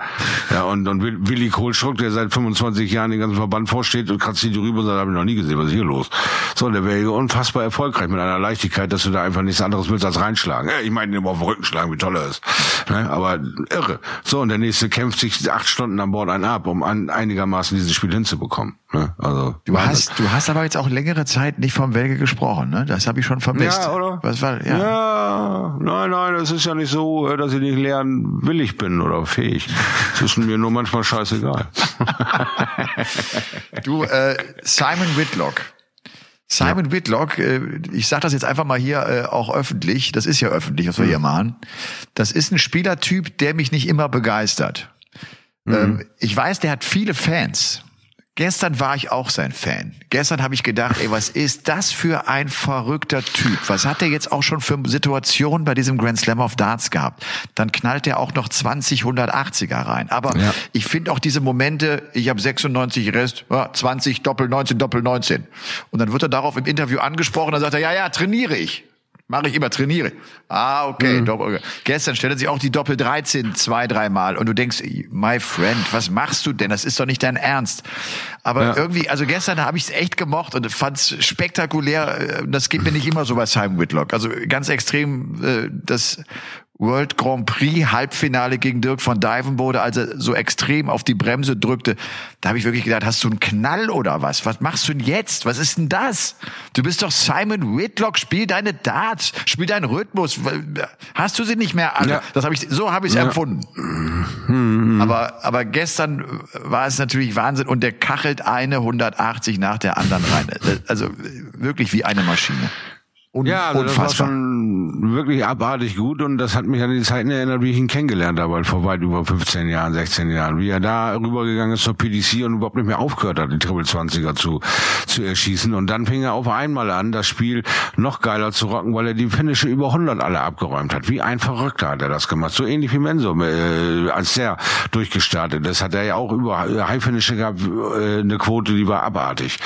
[SPEAKER 1] Ja, und, und Will- Willi Kohlschruck, der seit 25 Jahren den ganzen Verband vorsteht und kratzt die drüber und sagt, habe ich noch nie gesehen, was ist hier los? So, der wäre unfassbar erfolgreich mit einer Leichtigkeit, dass du da einfach nichts anderes willst, das reinschlagen. Ich meine, immer auf den Rücken schlagen, wie toll er ist. Ne? Aber irre. So, und der nächste kämpft sich acht Stunden an Bord ein ab, um an, einigermaßen dieses Spiel hinzubekommen. Ne? Also
[SPEAKER 2] du hast, du hast aber jetzt auch längere Zeit nicht vom Welge gesprochen, ne? Das habe ich schon vermisst.
[SPEAKER 1] Ja, oder?
[SPEAKER 2] Was war?
[SPEAKER 1] Ja. ja, nein, nein, es ist ja nicht so, dass ich nicht lernen willig bin oder fähig. Es ist mir nur manchmal scheißegal.
[SPEAKER 2] du, äh, Simon Whitlock. Simon ja. Whitlock, äh, ich sage das jetzt einfach mal hier äh, auch öffentlich, das ist ja öffentlich, was wir hier machen. Das ist ein Spielertyp, der mich nicht immer begeistert. Mhm. Ähm, ich weiß, der hat viele Fans. Gestern war ich auch sein Fan. Gestern habe ich gedacht, ey, was ist das für ein verrückter Typ? Was hat er jetzt auch schon für Situationen bei diesem Grand Slam of Darts gehabt? Dann knallt er auch noch 20 180er rein. Aber ja. ich finde auch diese Momente, ich habe 96 Rest, 20 Doppel 19, Doppel 19. Und dann wird er darauf im Interview angesprochen, dann sagt er, ja, ja, trainiere ich. Mache ich immer, trainiere. Ah, okay. Mhm. Doppel, Gestern stellte sich auch die Doppel 13 zwei, dreimal und du denkst, my friend, was machst du denn? Das ist doch nicht dein Ernst. Aber ja. irgendwie, also gestern habe ich es echt gemocht und fand es spektakulär. Das geht mir nicht immer so bei Simon Whitlock. Also ganz extrem äh, das World Grand Prix Halbfinale gegen Dirk von Dijvenbode, als er so extrem auf die Bremse drückte. Da habe ich wirklich gedacht, hast du einen Knall oder was? Was machst du denn jetzt? Was ist denn das? Du bist doch Simon Whitlock, spiel deine Darts, spiel deinen Rhythmus. Hast du sie nicht mehr alle? Ja. Das habe ich so habe ich es ja. empfunden. Mhm. Aber aber gestern war es natürlich Wahnsinn und der kachelt eine 180 nach der anderen rein. Also wirklich wie eine Maschine.
[SPEAKER 1] Un ja, also das war schon wirklich abartig gut und das hat mich an die Zeiten erinnert, wie ich ihn kennengelernt habe, vor weit über 15 Jahren, 16 Jahren. Wie er da rübergegangen ist zur PDC und überhaupt nicht mehr aufgehört hat, die Triple 20er zu, zu erschießen. Und dann fing er auf einmal an, das Spiel noch geiler zu rocken, weil er die Finische über 100 alle abgeräumt hat. Wie ein Verrückter hat er das gemacht. So ähnlich wie Menso, äh, als der durchgestartet ist, hat er ja auch über High Finische gehabt, äh, eine Quote, die war abartig.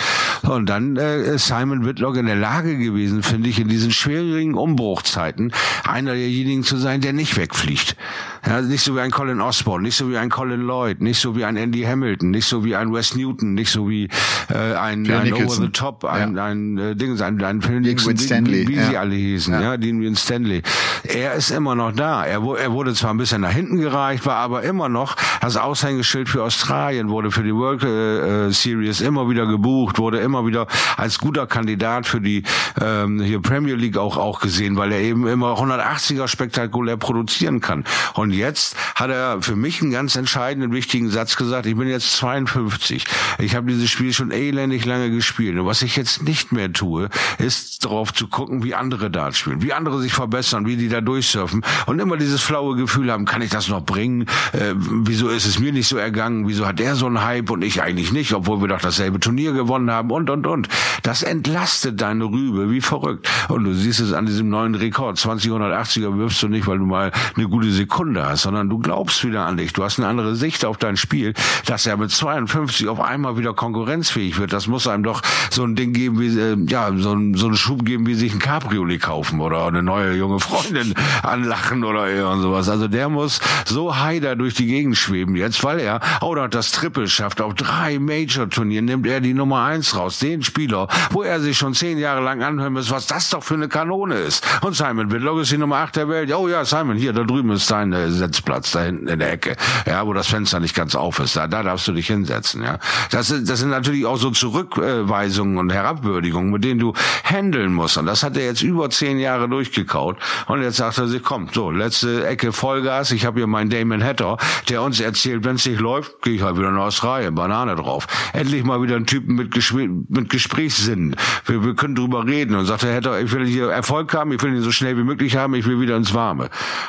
[SPEAKER 1] Und dann äh, ist Simon Whitlock in der Lage gewesen, finde ich, in diesen schwierigen Umbruchzeiten einer derjenigen zu sein, der nicht wegfliegt. Ja, nicht so wie ein Colin Osborne, nicht so wie ein Colin Lloyd, nicht so wie ein Andy Hamilton, nicht so wie ein Wes Newton, nicht so wie äh, ein, ein Over the Top, ein, ja. ein, ein äh, Ding, ein, ein Phil Nixon,
[SPEAKER 2] Stanley,
[SPEAKER 1] wie, wie ja. sie alle hießen, ja, ja Dean Stanley. Er ist immer noch da. Er, er wurde zwar ein bisschen nach hinten gereicht, war aber immer noch das Aushängeschild für Australien, wurde für die World äh, äh Series immer wieder gebucht, wurde immer wieder als guter Kandidat für die ähm, hier Premier League auch auch gesehen, weil er eben immer 180er spektakulär produzieren kann. Und jetzt hat er für mich einen ganz entscheidenden, wichtigen Satz gesagt. Ich bin jetzt 52. Ich habe dieses Spiel schon elendig lange gespielt. Und was ich jetzt nicht mehr tue, ist darauf zu gucken, wie andere Dart spielen, wie andere sich verbessern, wie die da durchsurfen und immer dieses flaue Gefühl haben, kann ich das noch bringen? Äh, wieso ist es mir nicht so ergangen? Wieso hat er so einen Hype und ich eigentlich nicht, obwohl wir doch dasselbe Turnier gewonnen haben und, und, und. Das entlastet deine Rübe wie verrückt. Und du siehst es an diesem neuen Rekord. 2080er wirfst du nicht, weil du mal eine gute Sekunde hast, sondern du glaubst wieder an dich. Du hast eine andere Sicht auf dein Spiel, dass er mit 52 auf einmal wieder konkurrenzfähig wird. Das muss einem doch so ein Ding geben, wie, äh, ja, so, ein, so einen Schub geben, wie sich ein Cabriolet kaufen oder eine neue junge Freundin anlachen oder irgend sowas. Also der muss so heider durch die Gegend schweben jetzt, weil er auch noch das Triple schafft. Auf drei Major-Turnieren nimmt er die Nummer eins raus. Den Spieler, wo er sich schon zehn Jahre lang anhören muss, was das doch für eine Kanone ist. Und Simon Whitlock ist die Nummer acht der Welt. Oh ja, Simon, hier, da drüben ist dein äh, Setzplatz, da hinten in der Ecke. Ja, wo das Fenster nicht ganz auf ist. Da, da darfst du dich hinsetzen, ja. Das, das sind natürlich auch so Zurückweisungen und Herabwürdigungen, mit denen du handeln musst. Und das hat er jetzt über zehn Jahre durchgekaut. Und jetzt sagt er sich, komm, so, letzte Ecke Vollgas. Ich habe hier meinen Damon Hatter, der uns erzählt, wenn es nicht läuft, gehe ich halt wieder nach Australien, Banane drauf. Endlich mal wieder einen Typen mit, Gespr mit Gesprächssinn. Wir, wir können drüber reden. Und sagt er, Hatter, ich will hier Erfolg haben, ich will ihn so schnell wie möglich haben, ich will wieder ins Warme.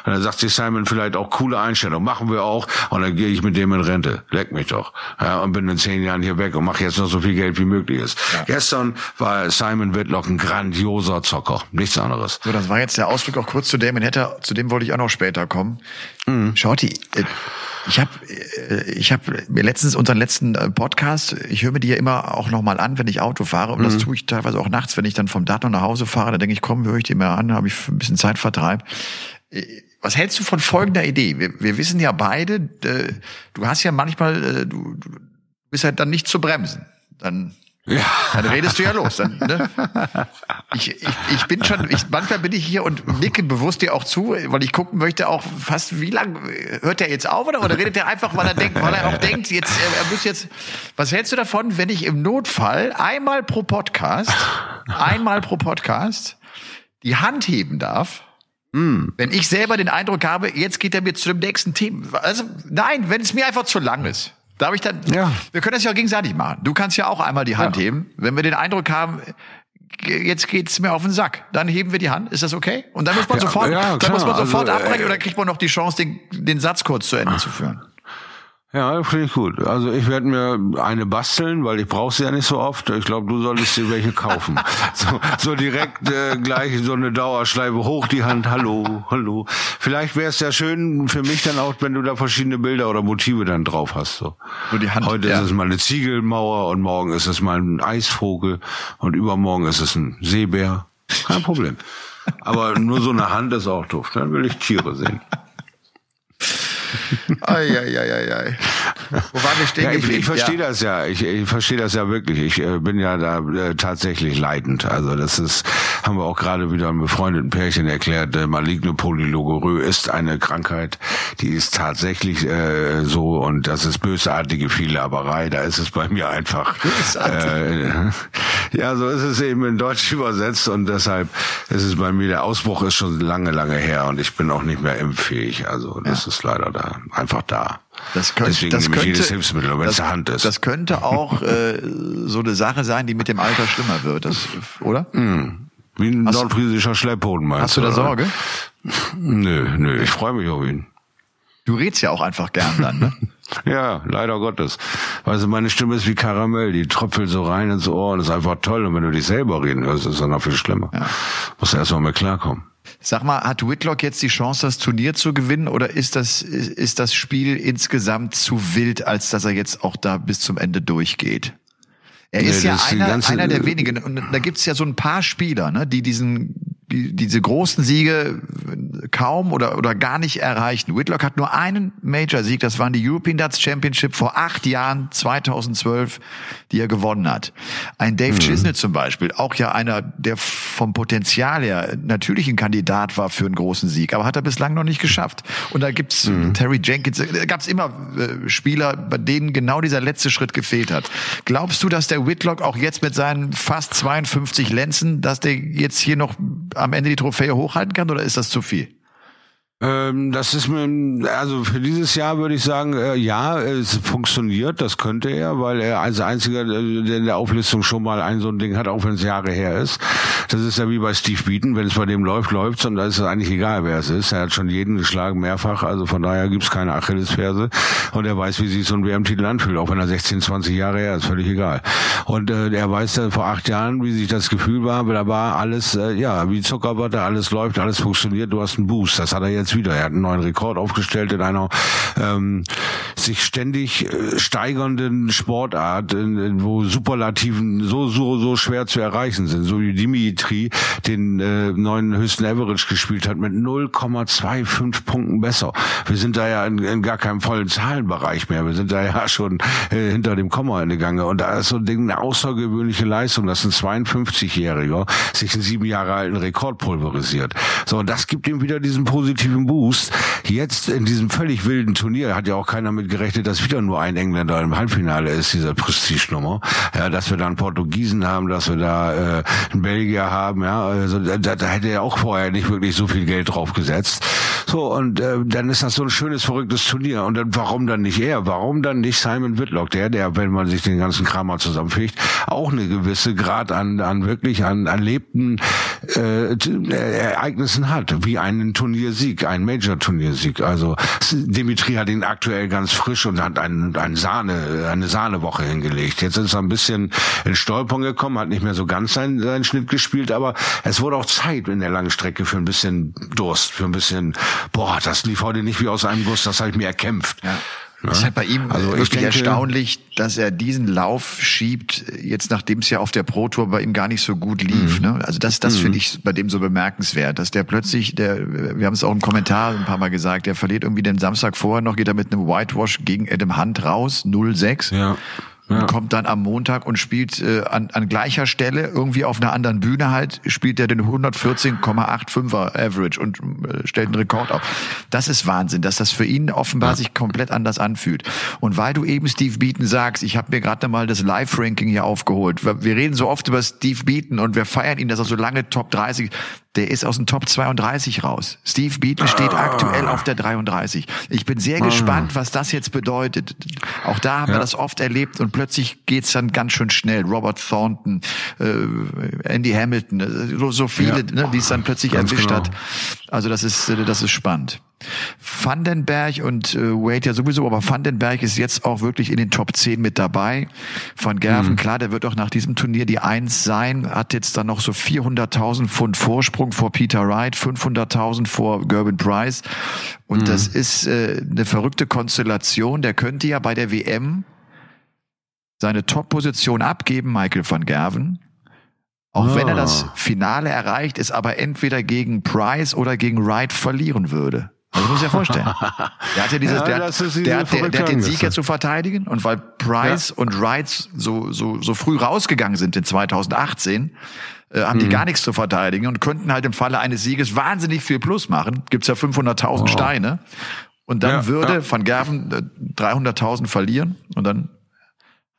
[SPEAKER 1] Und dann sagt sich Simon vielleicht auch coole Einstellung, machen wir auch. Und dann gehe ich mit dem in Rente. Leck mich doch. Ja, und bin in zehn Jahren hier weg und mache jetzt noch so viel Geld wie möglich ist. Ja. Gestern war Simon Whitlock ein grandioser Zocker. Nichts anderes.
[SPEAKER 2] So, das war jetzt der Ausflug auch kurz zu Damon Hatter. Zu dem wollte ich auch noch später kommen. Mhm. Shorty, äh, ich habe äh, ich hab mir letztens unseren letzten äh, Podcast, ich höre mir die ja immer auch nochmal an, wenn ich Auto fahre. Und mhm. das tue ich teilweise auch nachts, wenn ich dann vom Datum nach Hause fahre. Da denke ich, komm, höre ich die mir an, habe ich ein bisschen Zeitvertreib. Äh, was hältst du von folgender Idee? Wir, wir wissen ja beide, du hast ja manchmal, du, du bist halt dann nicht zu bremsen. Dann Ja. Dann redest du ja los. Dann, ne? ich, ich, ich bin schon, ich, manchmal bin ich hier und nicke bewusst dir auch zu, weil ich gucken möchte auch fast, wie lang hört er jetzt auf oder, oder redet er einfach, weil er denkt, weil er auch denkt, jetzt, er muss jetzt, was hältst du davon, wenn ich im Notfall einmal pro Podcast, einmal pro Podcast die Hand heben darf? Mm. Wenn ich selber den Eindruck habe, jetzt geht er mir zu dem nächsten Team. Also, nein, wenn es mir einfach zu lang ist. Darf ich dann? Ja. Wir können das ja gegenseitig machen. Du kannst ja auch einmal die Hand ja. heben. Wenn wir den Eindruck haben, jetzt geht's mir auf den Sack, dann heben wir die Hand. Ist das okay? Und dann muss man ja, sofort, ja, dann muss man sofort also, abbrechen äh, oder kriegt man noch die Chance, den, den Satz kurz zu Ende zu führen?
[SPEAKER 1] Ja, finde ich gut. Also ich werde mir eine basteln, weil ich brauche sie ja nicht so oft. Ich glaube, du solltest dir welche kaufen. so, so direkt äh, gleich so eine Dauerschleife hoch die Hand. Hallo, hallo. Vielleicht wäre es ja schön für mich dann auch, wenn du da verschiedene Bilder oder Motive dann drauf hast. So. Nur die Hand, Heute ja. ist es mal eine Ziegelmauer und morgen ist es mal ein Eisvogel und übermorgen ist es ein Seebär. Kein Problem. Aber nur so eine Hand ist auch doof. Dann will ich Tiere sehen.
[SPEAKER 2] Eieieiei.
[SPEAKER 1] Wo waren wir stehen ja, ich, ich verstehe ja. das ja. Ich, ich verstehe das ja wirklich. Ich äh, bin ja da äh, tatsächlich leidend. Also das ist, haben wir auch gerade wieder einem befreundeten Pärchen erklärt. Äh, maligne Polylogorö ist eine Krankheit, die ist tatsächlich äh, so und das ist bösartige Vielehaberei. Da ist es bei mir einfach. Äh, ja, so ist es eben in Deutsch übersetzt und deshalb ist es bei mir, der Ausbruch ist schon lange, lange her und ich bin auch nicht mehr impffähig. Also das ja. ist leider da, einfach da.
[SPEAKER 2] Das könnte, Deswegen das könnte, jedes Hilfsmittel, wenn es der Hand ist. Das könnte auch äh, so eine Sache sein, die mit dem Alter schlimmer wird, das, oder?
[SPEAKER 1] Mm. Wie ein hast, nordfriesischer Schlepphoden meinst
[SPEAKER 2] Hast du da Sorge?
[SPEAKER 1] Nö, nö, ich freue mich auf ihn.
[SPEAKER 2] Du redst ja auch einfach gern dann, ne?
[SPEAKER 1] ja, leider Gottes. Weißt du, meine Stimme ist wie Karamell, die tröpfelt so rein ins Ohr und ist einfach toll. Und wenn du dich selber reden hörst, ist es noch viel schlimmer. Ja. Musst du erst mal mit klarkommen.
[SPEAKER 2] Sag mal, hat Whitlock jetzt die Chance, das Turnier zu gewinnen oder ist das, ist das Spiel insgesamt zu wild, als dass er jetzt auch da bis zum Ende durchgeht? Er ist nee, ja einer, einer der wenigen. Und da gibt's ja so ein paar Spieler, ne, die diesen die, diese großen Siege kaum oder, oder gar nicht erreichen. Whitlock hat nur einen Major-Sieg, das waren die European Darts Championship vor acht Jahren, 2012, die er gewonnen hat. Ein Dave mhm. Chisnell zum Beispiel, auch ja einer, der vom Potenzial her natürlich ein Kandidat war für einen großen Sieg, aber hat er bislang noch nicht geschafft. Und da gibt's mhm. Terry Jenkins, da gab's immer äh, Spieler, bei denen genau dieser letzte Schritt gefehlt hat. Glaubst du, dass der Whitlock auch jetzt mit seinen fast 52 Lenzen, dass der jetzt hier noch am Ende die Trophäe hochhalten kann oder ist das zu viel?
[SPEAKER 1] Ähm, das ist mir, also für dieses Jahr würde ich sagen, äh, ja, es funktioniert, das könnte er, weil er als einziger, äh, der in der Auflistung schon mal ein so ein Ding hat, auch wenn es Jahre her ist. Das ist ja wie bei Steve Beaton, wenn es bei dem läuft, läuft's und da ist es eigentlich egal, wer es ist. Er hat schon jeden geschlagen, mehrfach, also von daher gibt's keine Achillesferse und er weiß, wie sich so ein WM-Titel anfühlt, auch wenn er 16, 20 Jahre her ist, völlig egal. Und äh, er weiß ja vor acht Jahren, wie sich das Gefühl war, da war alles, äh, ja, wie Zuckerbutter, alles läuft, alles funktioniert, du hast einen Boost. Das hat er jetzt wieder. Er hat einen neuen Rekord aufgestellt in einer ähm, sich ständig äh, steigernden Sportart, wo Superlativen so so so schwer zu erreichen sind, so wie Dimitri den äh, neuen höchsten Average gespielt hat mit 0,25 Punkten besser. Wir sind da ja in, in gar keinem vollen Zahlenbereich mehr. Wir sind da ja schon äh, hinter dem Komma in der Gange. Und da ist so ein Ding eine außergewöhnliche Leistung, dass ein 52-Jähriger sich einen sieben Jahre alten Rekord pulverisiert. So, und das gibt ihm wieder diesen positiven Boost August. Jetzt in diesem völlig wilden Turnier hat ja auch keiner mit gerechnet, dass wieder nur ein Engländer im Halbfinale ist, dieser Prestige-Nummer. Ja, dass wir da einen Portugiesen haben, dass wir da äh, einen Belgier haben, ja, also da, da hätte er auch vorher nicht wirklich so viel Geld drauf gesetzt. So, und äh, dann ist das so ein schönes, verrücktes Turnier. Und dann, warum dann nicht er? Warum dann nicht Simon Whitlock? Der, der, wenn man sich den ganzen Kram mal zusammenfegt, auch eine gewisse Grad an, an wirklich an erlebten äh, Ereignissen hat, wie einen Turniersieg, ein Major-Turniersieg. Also Dimitri hat ihn aktuell ganz frisch und hat einen, einen Sahne, eine Sahnewoche hingelegt. Jetzt ist er ein bisschen in Stolpern gekommen, hat nicht mehr so ganz seinen, seinen Schnitt gespielt, aber es wurde auch Zeit in der langen Strecke für ein bisschen Durst, für ein bisschen, boah, das lief heute nicht wie aus einem Guss, das habe ich mir erkämpft.
[SPEAKER 2] Ja. Ja. ist halt bei ihm also wirklich denke, erstaunlich, dass er diesen Lauf schiebt, jetzt nachdem es ja auf der Pro Tour bei ihm gar nicht so gut lief. Mhm. Ne? Also das, das mhm. finde ich bei dem so bemerkenswert, dass der plötzlich, der, wir haben es auch im Kommentar ein paar Mal gesagt, der verliert irgendwie den Samstag vorher noch, geht er mit einem Whitewash gegen Adam Hunt raus, 0-6. Ja. Ja. und kommt dann am Montag und spielt äh, an, an gleicher Stelle irgendwie auf einer anderen Bühne halt spielt er den 114,85er Average und äh, stellt einen Rekord auf. Das ist Wahnsinn, dass das für ihn offenbar ja. sich komplett anders anfühlt. Und weil du eben Steve Beaton sagst, ich habe mir gerade mal das Live-Ranking hier aufgeholt. Wir reden so oft über Steve Beaton und wir feiern ihn, dass er so lange Top 30 der ist aus dem Top 32 raus. Steve Beaton steht ah. aktuell auf der 33. Ich bin sehr ah. gespannt, was das jetzt bedeutet. Auch da haben ja. wir das oft erlebt und plötzlich geht's dann ganz schön schnell. Robert Thornton, äh, Andy Hamilton, äh, so, so viele, ja. ne, die es dann plötzlich ganz erwischt genau. hat. Also das ist, äh, das ist spannend. Vandenberg und äh, Wade ja sowieso, aber Vandenberg ist jetzt auch wirklich in den Top 10 mit dabei. Van Gerven, mhm. klar, der wird auch nach diesem Turnier die Eins sein, hat jetzt dann noch so 400.000 Pfund Vorsprung vor Peter Wright, 500.000 vor Gerben Price. Und mhm. das ist äh, eine verrückte Konstellation. Der könnte ja bei der WM seine Top-Position abgeben, Michael van Gerven. Auch oh. wenn er das ah. Finale erreicht, ist aber entweder gegen Price oder gegen Wright verlieren würde. Also muss ich ja vorstellen. Der hat ja dieses, ja, der, der, hat, der, der, hat den Sieg ja zu verteidigen und weil Price ja. und Wright so, so, so früh rausgegangen sind in 2018, äh, haben mhm. die gar nichts zu verteidigen und könnten halt im Falle eines Sieges wahnsinnig viel Plus machen. Gibt's ja 500.000 oh. Steine. Und dann ja, würde Van Gerven äh, 300.000 verlieren und dann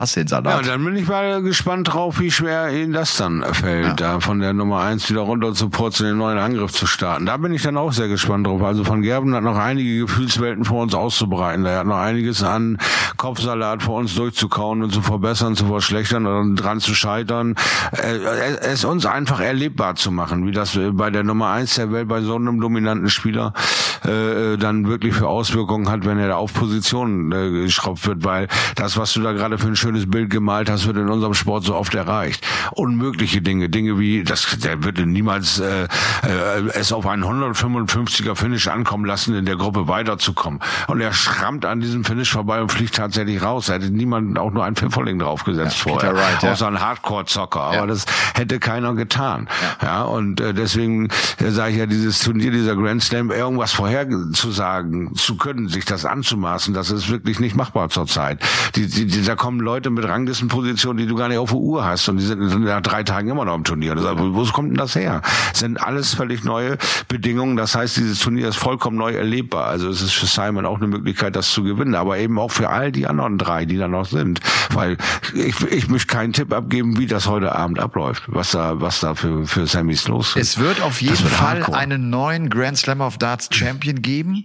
[SPEAKER 2] Hast den Salat?
[SPEAKER 1] Ja, dann bin ich mal gespannt drauf, wie schwer ihnen das dann fällt, ja. da von der Nummer eins wieder runter zu purzeln, den neuen Angriff zu starten. Da bin ich dann auch sehr gespannt drauf. Also von Gerben hat noch einige Gefühlswelten vor uns auszubreiten. Er hat noch einiges an Kopfsalat vor uns durchzukauen und zu verbessern, zu verschlechtern oder dran zu scheitern. Äh, es uns einfach erlebbar zu machen, wie das bei der Nummer eins der Welt bei so einem dominanten Spieler äh, dann wirklich für Auswirkungen hat, wenn er da auf Positionen äh, geschraubt wird, weil das, was du da gerade für ein schönes Bild gemalt hast, wird in unserem Sport so oft erreicht. Unmögliche Dinge, Dinge wie, das, der würde niemals äh, äh, es auf einen 155er Finish ankommen lassen, in der Gruppe weiterzukommen. Und er schrammt an diesem Finish vorbei und fliegt tatsächlich raus. Er hätte niemand auch nur ein Pfifferling draufgesetzt ja, vorher. Wright, ja. Außer ein Hardcore-Zocker. Aber ja. das hätte keiner getan. Ja, ja und äh, deswegen äh, sage ich ja, dieses Turnier, dieser Grand Slam, irgendwas vorherzusagen zu können, sich das anzumaßen, das ist wirklich nicht machbar zurzeit. Die, die, die, da kommen Leute Leute mit Ranglistenpositionen, die du gar nicht auf der Uhr hast und die sind nach drei Tagen immer noch im Turnier. Das, wo kommt denn das her? Das sind alles völlig neue Bedingungen. Das heißt, dieses Turnier ist vollkommen neu erlebbar. Also es ist für Simon auch eine Möglichkeit, das zu gewinnen, aber eben auch für all die anderen drei, die da noch sind. Weil ich, ich möchte keinen Tipp abgeben, wie das heute Abend abläuft, was da, was da für, für Sammys los
[SPEAKER 2] ist. Es wird auf jeden wird Fall hardcore. einen neuen Grand Slam of Darts Champion geben.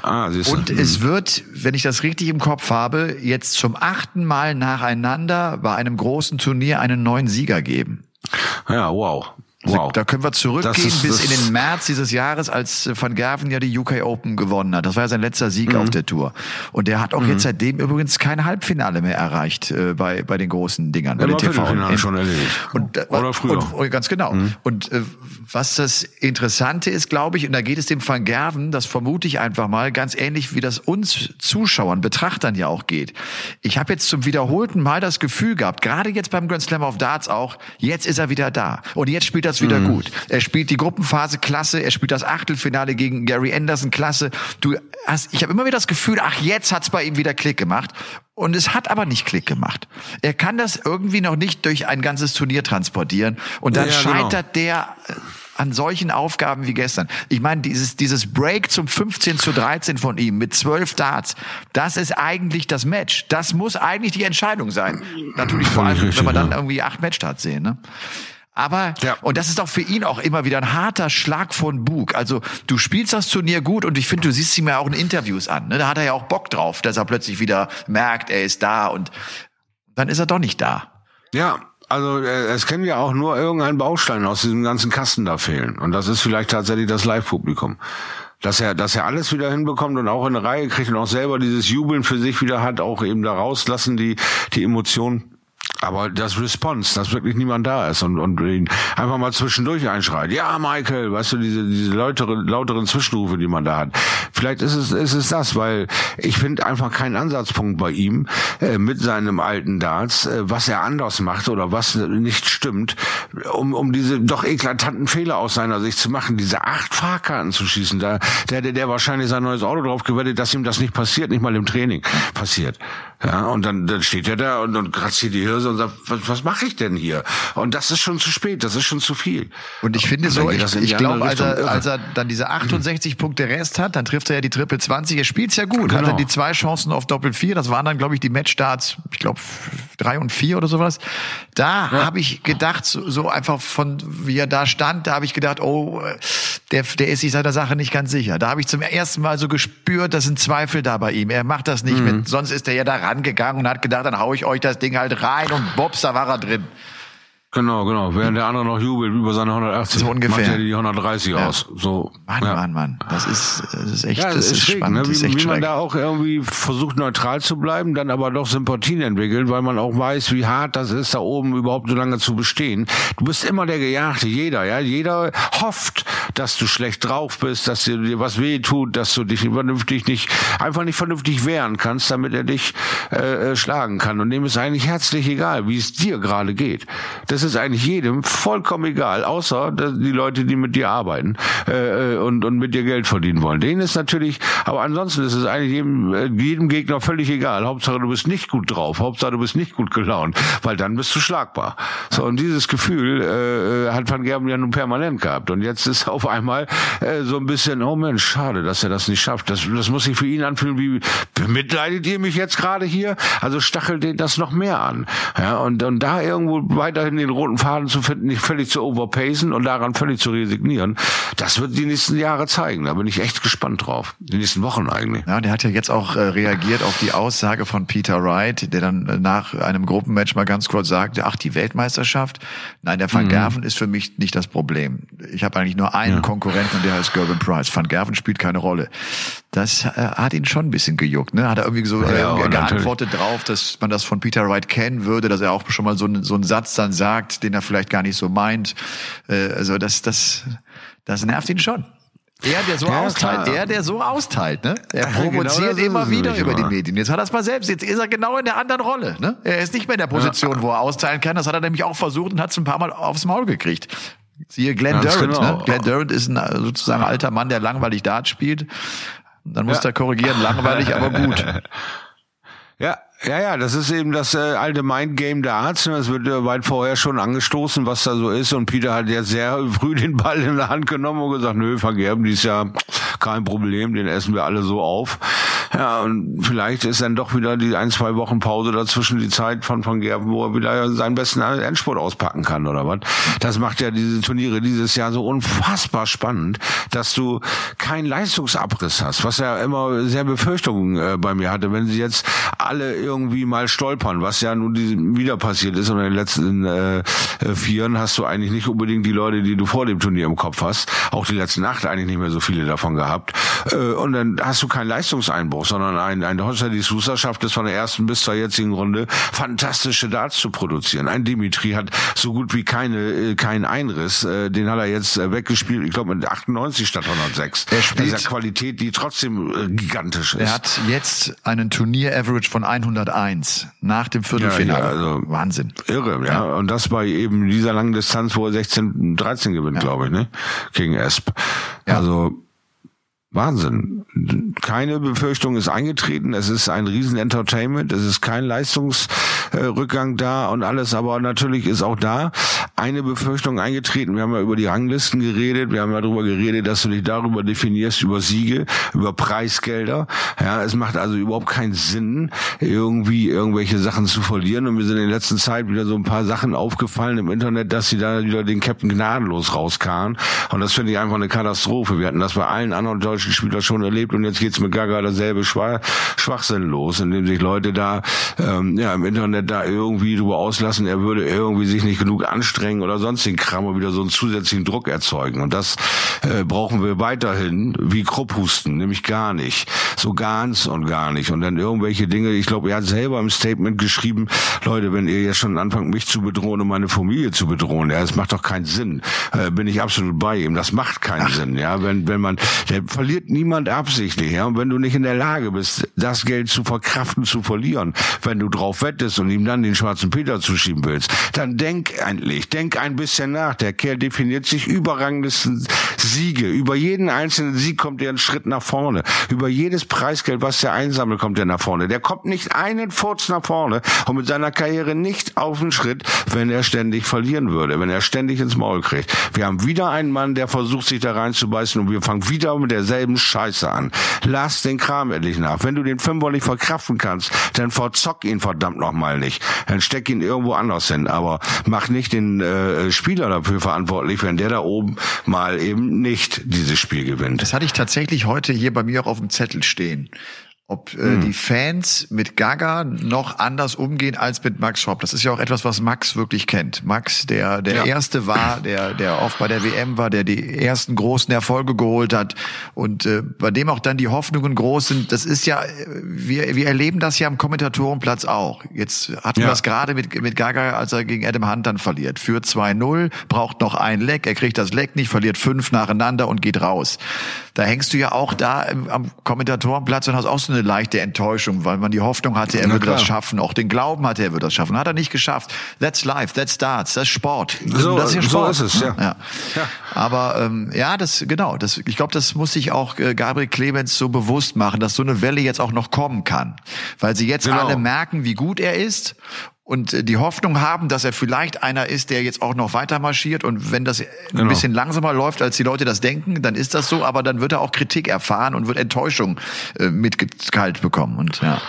[SPEAKER 2] Ah, siehst du. Und es wird, wenn ich das richtig im Kopf habe, jetzt zum achten Mal nach nacheinander bei einem großen Turnier einen neuen Sieger geben.
[SPEAKER 1] Ja, wow.
[SPEAKER 2] Wow. Da können wir zurückgehen ist, bis in den März dieses Jahres, als Van Gerven ja die UK Open gewonnen hat. Das war ja sein letzter Sieg mhm. auf der Tour. Und der hat auch mhm. jetzt seitdem übrigens kein Halbfinale mehr erreicht äh, bei, bei den großen Dingern.
[SPEAKER 1] Bei den TV und schon erledigt.
[SPEAKER 2] Und, äh, Oder früher. Und, und, ganz genau. Mhm. Und äh, was das Interessante ist, glaube ich, und da geht es dem Van Gerven, das vermute ich einfach mal, ganz ähnlich wie das uns Zuschauern, Betrachtern ja auch geht. Ich habe jetzt zum wiederholten Mal das Gefühl gehabt, gerade jetzt beim Grand Slam of Darts auch, jetzt ist er wieder da. Und jetzt spielt er das wieder mhm. gut. Er spielt die Gruppenphase klasse, er spielt das Achtelfinale gegen Gary Anderson klasse. Du hast, ich habe immer wieder das Gefühl, ach, jetzt hat's bei ihm wieder Klick gemacht. Und es hat aber nicht Klick gemacht. Er kann das irgendwie noch nicht durch ein ganzes Turnier transportieren. Und dann ja, genau. scheitert genau. der äh, an solchen Aufgaben wie gestern. Ich meine, dieses, dieses Break zum 15 zu 13 von ihm mit 12 Darts, das ist eigentlich das Match. Das muss eigentlich die Entscheidung sein. Natürlich vor allem, wenn wir dann irgendwie acht Matchstarts sehen. Ne? Aber, ja. und das ist auch für ihn auch immer wieder ein harter Schlag von Bug. Also, du spielst das Turnier gut und ich finde, du siehst ihm ja auch in Interviews an. Ne? Da hat er ja auch Bock drauf, dass er plötzlich wieder merkt, er ist da und dann ist er doch nicht da.
[SPEAKER 1] Ja, also äh, es kann ja auch nur irgendein Baustein aus diesem ganzen Kasten da fehlen. Und das ist vielleicht tatsächlich das Live-Publikum. Dass er, dass er alles wieder hinbekommt und auch in eine Reihe kriegt und auch selber dieses Jubeln für sich wieder hat, auch eben da rauslassen, die, die Emotionen aber das Response, dass wirklich niemand da ist und, und ihn einfach mal zwischendurch einschreit. Ja, Michael, weißt du, diese, diese lauteren, lauteren Zwischenrufe, die man da hat. Vielleicht ist es, ist es das, weil ich finde einfach keinen Ansatzpunkt bei ihm äh, mit seinem alten Darts, äh, was er anders macht oder was nicht stimmt, um, um diese doch eklatanten Fehler aus seiner Sicht zu machen, diese acht Fahrkarten zu schießen. Da, der, der, der wahrscheinlich sein neues Auto drauf gewettet, dass ihm das nicht passiert, nicht mal im Training passiert. Ja, und dann, dann steht er da und, und kratzt hier die Hirse und sagt, was, was mache ich denn hier? Und das ist schon zu spät, das ist schon zu viel.
[SPEAKER 2] Und ich finde so, ich, ich glaube, als er, als er dann diese 68 mhm. Punkte Rest hat, dann trifft er ja die Triple 20, er spielt's ja gut, genau. hat dann die zwei Chancen auf Doppel 4, das waren dann, glaube ich, die Matchstarts, ich glaube, drei und vier oder sowas. Da ja. habe ich gedacht, so, so einfach von, wie er da stand, da habe ich gedacht, oh, der, der ist sich seiner Sache nicht ganz sicher. Da habe ich zum ersten Mal so gespürt, das sind Zweifel da bei ihm. Er macht das nicht mhm. mit, sonst ist er ja da rangegangen und hat gedacht, dann hau ich euch das Ding halt rein und bops, da war er drin.
[SPEAKER 1] Genau, genau. Während der andere noch jubelt über seine 180,
[SPEAKER 2] so ungefähr.
[SPEAKER 1] macht er die 130 ja. aus. So.
[SPEAKER 2] Mann, ja. Mann, Mann. Das ist, das ist echt,
[SPEAKER 1] ja,
[SPEAKER 2] das, ist,
[SPEAKER 1] ist
[SPEAKER 2] spannend. Ne?
[SPEAKER 1] Wie,
[SPEAKER 2] das ist echt
[SPEAKER 1] wie man da auch irgendwie versucht neutral zu bleiben, dann aber doch Sympathien entwickelt, weil man auch weiß, wie hart das ist, da oben überhaupt so lange zu bestehen. Du bist immer der Gejagte, jeder, ja. Jeder hofft, dass du schlecht drauf bist, dass dir, dir was weh tut, dass du dich vernünftig nicht, einfach nicht vernünftig wehren kannst, damit er dich äh, äh schlagen kann. Und dem ist eigentlich herzlich egal, wie es dir gerade geht. Das ist eigentlich jedem vollkommen egal, außer die Leute, die mit dir arbeiten äh, äh, und, und mit dir Geld verdienen wollen. Denen ist natürlich, aber ansonsten ist es eigentlich jedem, äh, jedem Gegner völlig egal. Hauptsache du bist nicht gut drauf, Hauptsache du bist nicht gut gelaunt, weil dann bist du schlagbar. So und dieses Gefühl äh, äh, hat Van Gerben ja nun permanent gehabt und jetzt ist auf einmal äh, so ein bisschen, oh Mensch, schade, dass er das nicht schafft. Das, das muss sich für ihn anfühlen, wie bemitleidet ihr mich jetzt gerade hier? Also stachelt den das noch mehr an. Ja, und, und da irgendwo weiterhin den roten Faden zu nicht völlig zu overpacen und daran völlig zu resignieren, das wird die nächsten Jahre zeigen. Da bin ich echt gespannt drauf. Die nächsten Wochen eigentlich.
[SPEAKER 2] Ja, der hat ja jetzt auch äh, reagiert auf die Aussage von Peter Wright, der dann äh, nach einem Gruppenmatch mal ganz kurz sagte, ach, die Weltmeisterschaft? Nein, der Van mhm. Gerven ist für mich nicht das Problem. Ich habe eigentlich nur einen ja. Konkurrenten und der heißt Gerben Price. Van Gerven spielt keine Rolle. Das äh, hat ihn schon ein bisschen gejuckt. Ne? Hat er irgendwie so ja, äh, geantwortet drauf, dass man das von Peter Wright kennen würde, dass er auch schon mal so, so einen Satz dann sagt, den er vielleicht gar nicht so meint. Äh, also das, das, das nervt ihn schon. Er, der so ja, austeilt, klar. er, der so austeilt, ne? Er provoziert genau immer wieder über die Medien. Jetzt hat er es mal selbst, jetzt ist er genau in der anderen Rolle, ne? Er ist nicht mehr in der Position, ja. wo er austeilen kann. Das hat er nämlich auch versucht und hat es ein paar Mal aufs Maul gekriegt. Siehe Glenn Ganz Durant, genau. ne? Glenn Durant ist ein sozusagen alter Mann, der langweilig Dart spielt. Dann muss ja. er korrigieren, langweilig, aber gut.
[SPEAKER 1] Ja, ja, ja, das ist eben das äh, alte Mindgame der Arzt. Das wird äh, weit vorher schon angestoßen, was da so ist. Und Peter hat jetzt sehr früh den Ball in der Hand genommen und gesagt, nö, vergerben, dies Jahr kein Problem, den essen wir alle so auf. Ja, und vielleicht ist dann doch wieder die ein, zwei Wochen Pause dazwischen die Zeit von Van Gerben, wo er wieder seinen besten Endspurt auspacken kann oder was. Das macht ja diese Turniere dieses Jahr so unfassbar spannend, dass du keinen Leistungsabriss hast, was ja immer sehr Befürchtungen äh, bei mir hatte, wenn sie jetzt alle irgendwie mal stolpern, was ja nun wieder passiert ist und in den letzten äh, äh, Vieren hast du eigentlich nicht unbedingt die Leute, die du vor dem Turnier im Kopf hast, auch die letzten acht eigentlich nicht mehr so viele davon gehabt äh, und dann hast du keinen Leistungseinbruch, sondern ein, ein José de Sousa schafft es von der ersten bis zur jetzigen Runde fantastische Darts zu produzieren. Ein Dimitri hat so gut wie keine äh, keinen Einriss, äh, den hat er jetzt äh, weggespielt, ich glaube mit 98 statt 106.
[SPEAKER 2] Er spielt
[SPEAKER 1] Dieser Qualität, die trotzdem äh, gigantisch ist.
[SPEAKER 2] Er hat jetzt einen Turnier-Average von 101 nach dem Viertelfinale. Ja, ja, also
[SPEAKER 1] Wahnsinn. Irre, ja. ja. Und das bei eben dieser langen Distanz, wo er 16, 13 gewinnt, ja. glaube ich, ne? Gegen Esp. Ja. Also Wahnsinn. Keine Befürchtung ist eingetreten. Es ist ein Riesen-Entertainment. Es ist kein Leistungsrückgang da und alles. Aber natürlich ist auch da eine Befürchtung eingetreten. Wir haben ja über die Ranglisten geredet. Wir haben ja darüber geredet, dass du dich darüber definierst, über Siege, über Preisgelder. Ja, es macht also überhaupt keinen Sinn, irgendwie irgendwelche Sachen zu verlieren. Und mir sind in der letzten Zeit wieder so ein paar Sachen aufgefallen im Internet, dass sie da wieder den Captain gnadenlos rauskamen. Und das finde ich einfach eine Katastrophe. Wir hatten das bei allen anderen deutschen deutschen Spieler schon erlebt und jetzt geht's mit Gaga dasselbe Schwachsinn los, indem sich Leute da ähm, ja im Internet da irgendwie drüber auslassen, er würde irgendwie sich nicht genug anstrengen oder sonstigen Kram und wieder so einen zusätzlichen Druck erzeugen. Und das äh, brauchen wir weiterhin wie Krupphusten, nämlich gar nicht. So ganz und gar nicht. Und dann irgendwelche Dinge, ich glaube, er hat selber im Statement geschrieben, Leute, wenn ihr jetzt schon anfangt, mich zu bedrohen und meine Familie zu bedrohen, ja, das macht doch keinen Sinn. Äh, bin ich absolut bei ihm. Das macht keinen Ach. Sinn, ja. Wenn, wenn man, der verliert verliert niemand absichtlich. Ja? Und wenn du nicht in der Lage bist, das Geld zu verkraften, zu verlieren, wenn du drauf wettest und ihm dann den schwarzen Peter zuschieben willst, dann denk endlich, denk ein bisschen nach. Der Kerl definiert sich überrangesten Siege. Über jeden einzelnen Sieg kommt er einen Schritt nach vorne. Über jedes Preisgeld, was der einsammelt, kommt er nach vorne. Der kommt nicht einen Furz nach vorne und mit seiner Karriere nicht auf den Schritt, wenn er ständig verlieren würde, wenn er ständig ins Maul kriegt. Wir haben wieder einen Mann, der versucht, sich da reinzubeißen und wir fangen wieder mit derselben Scheiße an. Lass den Kram endlich nach. Wenn du den Fünfer nicht verkraften kannst, dann verzock ihn verdammt nochmal nicht. Dann steck ihn irgendwo anders hin. Aber mach nicht den äh, Spieler dafür verantwortlich, wenn der da oben mal eben nicht dieses Spiel gewinnt.
[SPEAKER 2] Das hatte ich tatsächlich heute hier bei mir auch auf dem Zettel stehen ob äh, hm. die Fans mit Gaga noch anders umgehen als mit Max Schopp. Das ist ja auch etwas, was Max wirklich kennt. Max, der der ja. erste war, der der oft bei der WM war, der die ersten großen Erfolge geholt hat und äh, bei dem auch dann die Hoffnungen groß sind. Das ist ja wir wir erleben das ja am Kommentatorenplatz auch. Jetzt hatten ja. wir das gerade mit mit Gaga, als er gegen Adam Hunt dann verliert. Für 2-0, braucht noch ein Leck, er kriegt das Leck nicht, verliert fünf nacheinander und geht raus. Da hängst du ja auch da am Kommentatorenplatz und hast auch so eine leichte Enttäuschung, weil man die Hoffnung hatte, er würde das schaffen. Auch den Glauben hatte, er würde das schaffen. Hat er nicht geschafft. That's life, that's das ist Sport.
[SPEAKER 1] So,
[SPEAKER 2] das ist ja
[SPEAKER 1] Sport. so ist es, ja. ja.
[SPEAKER 2] ja. Aber ähm, ja, das genau. Das, ich glaube, das muss sich auch äh, Gabriel Clemens so bewusst machen, dass so eine Welle jetzt auch noch kommen kann, weil sie jetzt genau. alle merken, wie gut er ist und äh, die Hoffnung haben, dass er vielleicht einer ist, der jetzt auch noch weiter marschiert. Und wenn das genau. ein bisschen langsamer läuft, als die Leute das denken, dann ist das so. Aber dann wird er auch Kritik erfahren und wird Enttäuschung äh, mitgeteilt bekommen. Und ja.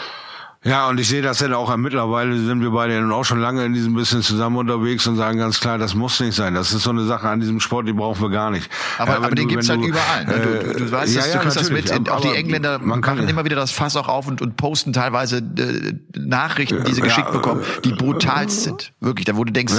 [SPEAKER 1] Ja, und ich sehe das ja auch mittlerweile sind wir beide nun auch schon lange in diesem bisschen zusammen unterwegs und sagen ganz klar, das muss nicht sein. Das ist so eine Sache an diesem Sport, die brauchen wir gar nicht.
[SPEAKER 2] Aber, ja, aber den gibt's halt überall. Ne? Du, du, du weißt, ja, ja, du kannst das mit, in, auch die Engländer man kann immer wieder das Fass auch auf und, und posten teilweise äh, Nachrichten, die sie geschickt bekommen, die brutalst sind. Wirklich, da wo du denkst,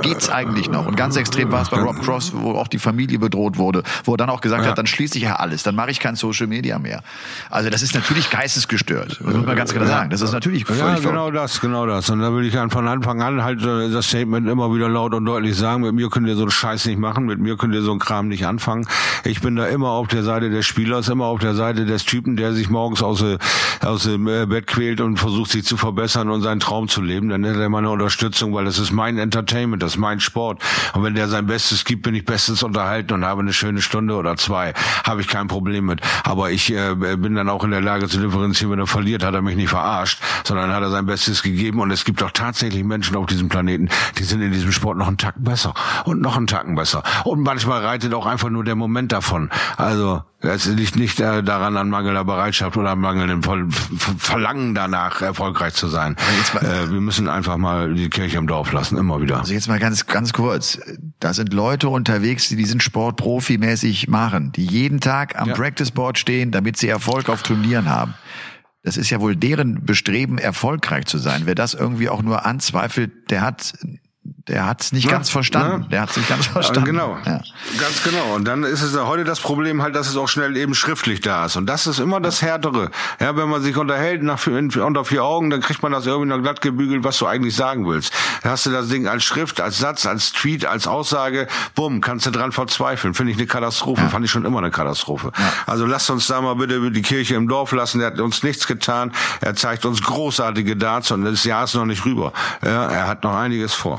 [SPEAKER 2] geht's eigentlich noch? Und ganz extrem war es bei Rob Cross, wo auch die Familie bedroht wurde, wo er dann auch gesagt hat, dann schließe ich ja alles, dann mache ich kein Social Media mehr. Also das ist natürlich geistesgestört, das muss man ganz klar sagen. Das ist natürlich
[SPEAKER 1] Ja, genau das, genau das. Und da will ich dann von Anfang an halt das Statement immer wieder laut und deutlich sagen, mit mir könnt ihr so einen Scheiß nicht machen, mit mir könnt ihr so einen Kram nicht anfangen. Ich bin da immer auf der Seite des Spielers, immer auf der Seite des Typen, der sich morgens aus, äh, aus dem äh, Bett quält und versucht sich zu verbessern und seinen Traum zu leben. Dann hätte er meine Unterstützung, weil das ist mein Entertainment, das ist mein Sport. Und wenn der sein Bestes gibt, bin ich bestens unterhalten und habe eine schöne Stunde oder zwei. Habe ich kein Problem mit. Aber ich äh, bin dann auch in der Lage zu differenzieren, wenn er verliert, hat er mich nicht verarscht, sondern hat er sein Bestes gegeben. Und es gibt auch tatsächlich Menschen auf diesem Planeten, die sind in diesem Sport noch einen Tacken besser und noch einen Tacken besser. Und manchmal reitet auch einfach nur der Moment davon. Also es liegt nicht äh, daran an mangelnder Bereitschaft oder an mangelndem Verlangen danach, erfolgreich zu sein. Äh, wir müssen einfach mal die Kirche im Dorf lassen, immer wieder.
[SPEAKER 2] Also jetzt mal ganz, ganz kurz. Da sind Leute unterwegs, die diesen Sport profimäßig machen, die jeden Tag am ja. Practice Board stehen, damit sie Erfolg auf Turnieren haben. Das ist ja wohl deren Bestreben, erfolgreich zu sein. Wer das irgendwie auch nur anzweifelt, der hat der hat es nicht ja, ganz verstanden. Ja. Der hat es nicht ganz verstanden.
[SPEAKER 1] Genau, ja. ganz genau. Und dann ist es ja heute das Problem halt, dass es auch schnell eben schriftlich da ist. Und das ist immer das Härtere. Ja, wenn man sich unterhält nach, unter vier Augen, dann kriegt man das irgendwie noch glatt gebügelt, was du eigentlich sagen willst. Hast du das Ding als Schrift, als Satz, als Tweet, als Aussage, bumm, kannst du dran verzweifeln. Finde ich eine Katastrophe. Ja. Fand ich schon immer eine Katastrophe. Also lasst uns da mal bitte die Kirche im Dorf lassen. Er hat uns nichts getan. Er zeigt uns großartige Darts und das Jahr ist noch nicht rüber. Ja, er hat noch einiges vor.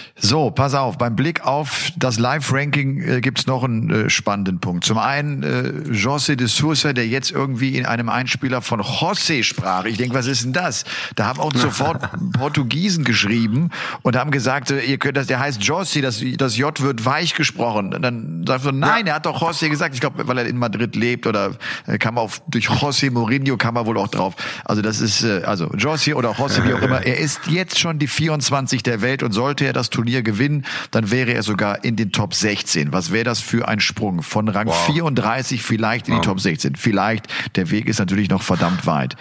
[SPEAKER 2] So, pass auf, beim Blick auf das Live-Ranking äh, gibt's noch einen äh, spannenden Punkt. Zum einen äh, José de Sousa, der jetzt irgendwie in einem Einspieler von José sprach. Ich denke, was ist denn das? Da haben auch sofort Portugiesen geschrieben und haben gesagt, äh, ihr könnt das, der heißt José, das, das J wird weich gesprochen. Und dann sagt er, nein, ja. er hat doch José gesagt. Ich glaube, weil er in Madrid lebt oder äh, kam auf durch José Mourinho kam er wohl auch drauf. Also das ist äh, also José oder José, wie auch immer. Er ist jetzt schon die 24 der Welt und sollte er das Turnier Turnier gewinnen, dann wäre er sogar in den Top 16. Was wäre das für ein Sprung? Von Rang wow. 34 vielleicht in die wow. Top 16. Vielleicht. Der Weg ist natürlich noch verdammt weit.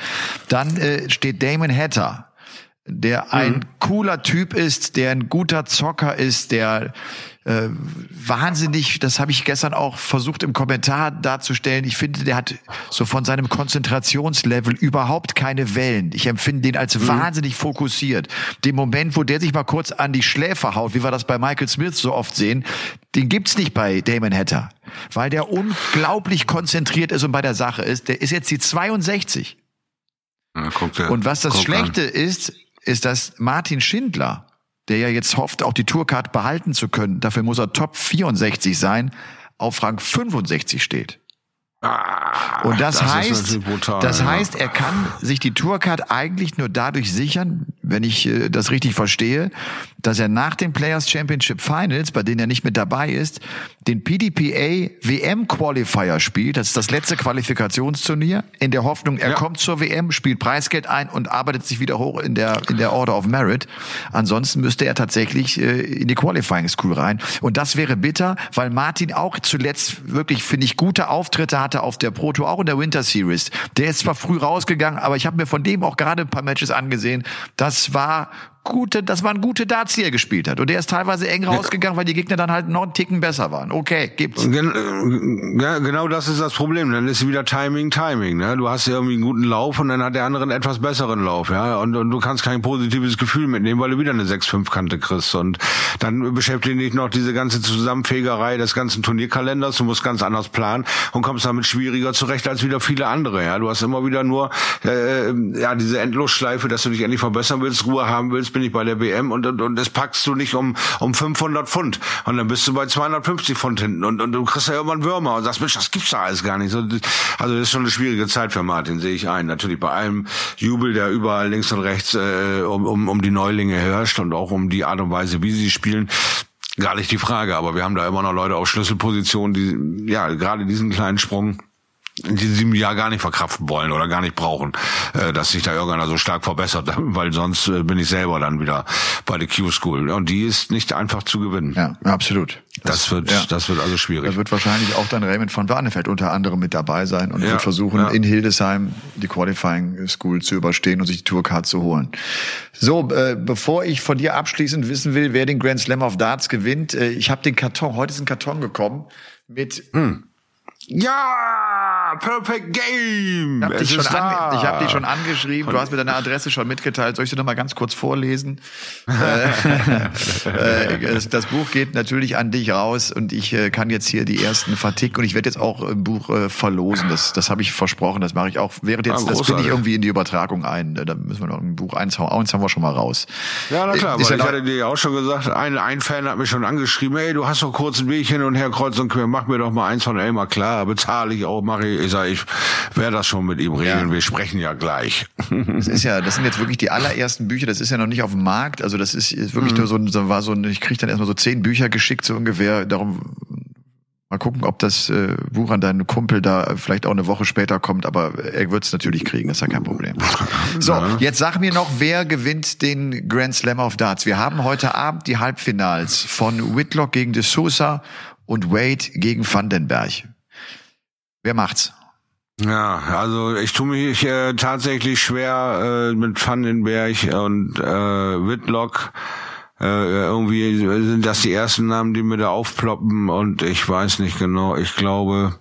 [SPEAKER 2] Dann äh, steht Damon Hatter der ein mhm. cooler Typ ist, der ein guter Zocker ist, der äh, wahnsinnig, das habe ich gestern auch versucht im Kommentar darzustellen. Ich finde, der hat so von seinem Konzentrationslevel überhaupt keine Wellen. Ich empfinde den als mhm. wahnsinnig fokussiert. Den Moment, wo der sich mal kurz an die Schläfer haut, wie wir das bei Michael Smith so oft sehen, den gibt's nicht bei Damon Hatter, weil der unglaublich konzentriert ist und bei der Sache ist. Der ist jetzt die 62. Ja, und was das Schlechte an. ist, ist, dass Martin Schindler der ja jetzt hofft, auch die Tourcard behalten zu können, dafür muss er Top 64 sein, auf Rang 65 steht.
[SPEAKER 1] Ah,
[SPEAKER 2] Und das,
[SPEAKER 1] ist
[SPEAKER 2] heißt,
[SPEAKER 1] brutal,
[SPEAKER 2] das
[SPEAKER 1] ja.
[SPEAKER 2] heißt, er kann sich die Tourcard eigentlich nur dadurch sichern, wenn ich äh, das richtig verstehe, dass er nach den Players Championship Finals, bei denen er nicht mit dabei ist, den PDPA WM Qualifier spielt. Das ist das letzte Qualifikationsturnier in der Hoffnung, er
[SPEAKER 1] Ja.
[SPEAKER 2] kommt zur WM, spielt Preisgeld ein und arbeitet sich wieder hoch in der in der Order of Merit. Ansonsten müsste er tatsächlich äh, in die Qualifying School rein. Und das wäre bitter, weil Martin auch zuletzt wirklich finde ich gute Auftritte hatte auf der Pro Tour, auch in der Winter Series. Der ist zwar früh rausgegangen, aber ich habe mir von dem auch gerade ein paar Matches angesehen. Das war gute, das waren gute Darts, die er gespielt hat. Und der ist teilweise eng rausgegangen, weil die Gegner dann halt noch einen Ticken besser waren. Okay, gibt's.
[SPEAKER 1] Gen äh, ja, genau das ist das Problem. Dann ist wieder Timing, Timing. Ne? Du hast ja irgendwie einen guten Lauf und dann hat der andere einen etwas besseren Lauf. Ja? Und, und du kannst kein positives Gefühl mitnehmen, weil du wieder eine 6-5-Kante kriegst. Und dann beschäftigt dich noch diese ganze Zusammenfegerei des ganzen Turnierkalenders. Du musst ganz anders planen und kommst damit schwieriger zurecht als wieder viele andere. Ja? Du hast immer wieder nur äh, ja diese Endlosschleife, dass du dich endlich verbessern willst, Ruhe haben willst, bin ich bei der WM und, und, und das packst du nicht um, um 500 Pfund. Und dann bist du bei 250 Pfund hinten und, und du kriegst ja irgendwann Würmer und sagst, Mensch, das gibt's da alles gar nicht. Also das ist schon eine schwierige Zeit für Martin, sehe ich ein. Natürlich bei allem Jubel, der überall links und rechts äh, um, um, um die Neulinge herrscht und auch um die Art und Weise, wie sie spielen. Gar nicht die Frage, aber wir haben da immer noch Leute auf Schlüsselpositionen, die ja gerade diesen kleinen Sprung in diesem Jahr gar nicht verkraften wollen oder gar nicht brauchen, äh, dass sich da irgendeiner so stark verbessert, weil sonst äh, bin ich selber dann wieder bei der Q-School. Und die ist nicht einfach zu gewinnen.
[SPEAKER 2] Ja, absolut.
[SPEAKER 1] Das wird,
[SPEAKER 2] ja.
[SPEAKER 1] das wird also
[SPEAKER 2] Da
[SPEAKER 1] schwierig.
[SPEAKER 2] wird wahrscheinlich auch dann Raymond von Warnefeld unter anderem mit dabei sein und
[SPEAKER 1] Ja,
[SPEAKER 2] wird versuchen,
[SPEAKER 1] ja.
[SPEAKER 2] in Hildesheim die Qualifying School zu überstehen und sich die Tourcard zu holen. So, äh, bevor ich von dir abschließend wissen will, wer den Grand Slam of Darts gewinnt, äh, ich habe den Karton, heute ist ein Karton gekommen mit
[SPEAKER 1] Hm. Ja, Perfect Game.
[SPEAKER 2] Ich habe dich, hab dich schon angeschrieben, du hast mir deine Adresse schon mitgeteilt. Soll ich dir noch mal ganz kurz vorlesen? äh, äh, das, Buch geht natürlich an dich raus und ich äh, kann jetzt hier die ersten verticken und ich werde jetzt auch ein Buch verlosen. Das, das habe ich versprochen, das mache ich auch. Während jetzt,
[SPEAKER 1] Ah,
[SPEAKER 2] das bin ich irgendwie in die Übertragung ein. Da müssen wir noch ein Buch eins hauen. Eins haben wir schon mal raus.
[SPEAKER 1] Ja, na klar,
[SPEAKER 2] Ist
[SPEAKER 1] weil
[SPEAKER 2] ja
[SPEAKER 1] ich hatte dir auch schon gesagt, ein, ein Fan hat mich schon angeschrieben, ey, du hast doch kurz einen Weg hin und her kreuz und quer, mach mir doch mal eins von Elmar klar, bezahle ich auch, mache ich. Ich sag, ich werde das schon mit ihm regeln,
[SPEAKER 2] Ja.
[SPEAKER 1] wir sprechen ja gleich.
[SPEAKER 2] Das ist ja, das sind jetzt wirklich die allerersten Bücher. Das ist ja noch nicht auf dem Markt. Also das ist, ist wirklich nur so, so war so ich krieg dann erstmal so zehn Bücher geschickt so ungefähr. Darum mal gucken, ob das äh, Buch an deinen Kumpel da vielleicht auch eine Woche später kommt. Aber er wird es natürlich kriegen. Das ist ja kein Problem. So, jetzt sag mir noch, wer gewinnt den Grand Slam of Darts? Wir haben heute Abend die Halbfinals von Whitlock gegen De Sousa und Wade gegen Vandenberg. Wer macht's?
[SPEAKER 1] Ja, also ich tue mich äh, tatsächlich schwer äh, mit Vandenberg und äh, Whitlock. Äh, irgendwie sind das die ersten Namen, die mir da aufploppen und ich weiß nicht genau. Ich glaube,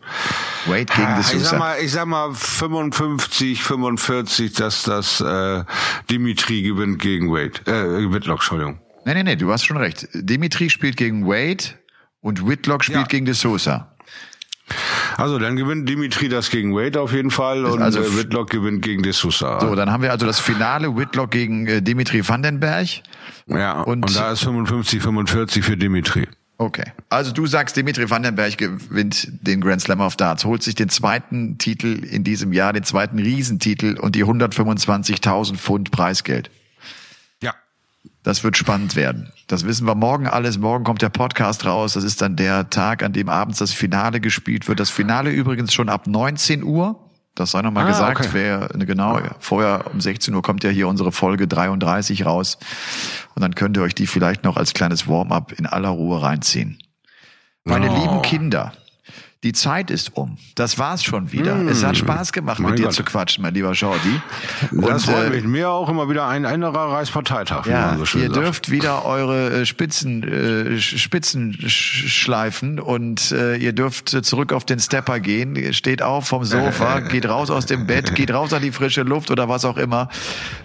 [SPEAKER 2] Wade gegen De
[SPEAKER 1] Ah, ich sag mal, ich sag mal 55, 45, dass das äh, Dimitri gewinnt gegen Wade. Äh, Whitlock, Entschuldigung.
[SPEAKER 2] Nee, nee, nee, du hast schon recht. Dimitri spielt gegen Wade und Whitlock spielt
[SPEAKER 1] Ja.
[SPEAKER 2] gegen De Sousa.
[SPEAKER 1] Also dann gewinnt Dimitri das gegen Wade auf jeden Fall und
[SPEAKER 2] also-
[SPEAKER 1] äh, Whitlock gewinnt gegen De Sousa.
[SPEAKER 2] So, dann haben wir also das Finale Whitlock gegen äh, Dimitri Vandenberg.
[SPEAKER 1] ja,
[SPEAKER 2] und-
[SPEAKER 1] und, da ist 55, 45 für Dimitri.
[SPEAKER 2] Okay. Also du sagst, Dimitri Vandenberg gewinnt den Grand Slam of Darts, holt sich den zweiten Titel in diesem Jahr, den zweiten Riesentitel und die 125.000 Pfund Preisgeld. Das wird spannend werden. Das wissen wir morgen alles. Morgen kommt der Podcast raus. Das ist dann der Tag, an dem abends das Finale gespielt wird. Das Finale übrigens schon ab 19 Uhr. Das sei nochmal
[SPEAKER 1] Ah,
[SPEAKER 2] gesagt.
[SPEAKER 1] okay.
[SPEAKER 2] Wer, genau, ja. vorher um 16 Uhr kommt ja hier unsere Folge 33 raus. Und dann könnt ihr euch die vielleicht noch als kleines Warm-up in aller Ruhe reinziehen. Meine
[SPEAKER 1] Oh.
[SPEAKER 2] lieben Kinder, die Zeit ist um. Das war's schon wieder. es hat Spaß gemacht.
[SPEAKER 1] Mein
[SPEAKER 2] mit dir
[SPEAKER 1] Gott.
[SPEAKER 2] zu quatschen, mein lieber Jordi.
[SPEAKER 1] Das freut
[SPEAKER 2] äh,
[SPEAKER 1] mich. Mir auch immer wieder ein innerer Reichsparteitag,
[SPEAKER 2] ja,
[SPEAKER 1] so
[SPEAKER 2] ihr
[SPEAKER 1] sagt.
[SPEAKER 2] dürft wieder eure äh, Spitzen, äh, Spitzen sch- schleifen und äh, ihr dürft zurück auf den Stepper gehen. Steht auf vom Sofa, geht raus aus dem Bett, geht raus an die frische Luft oder was auch immer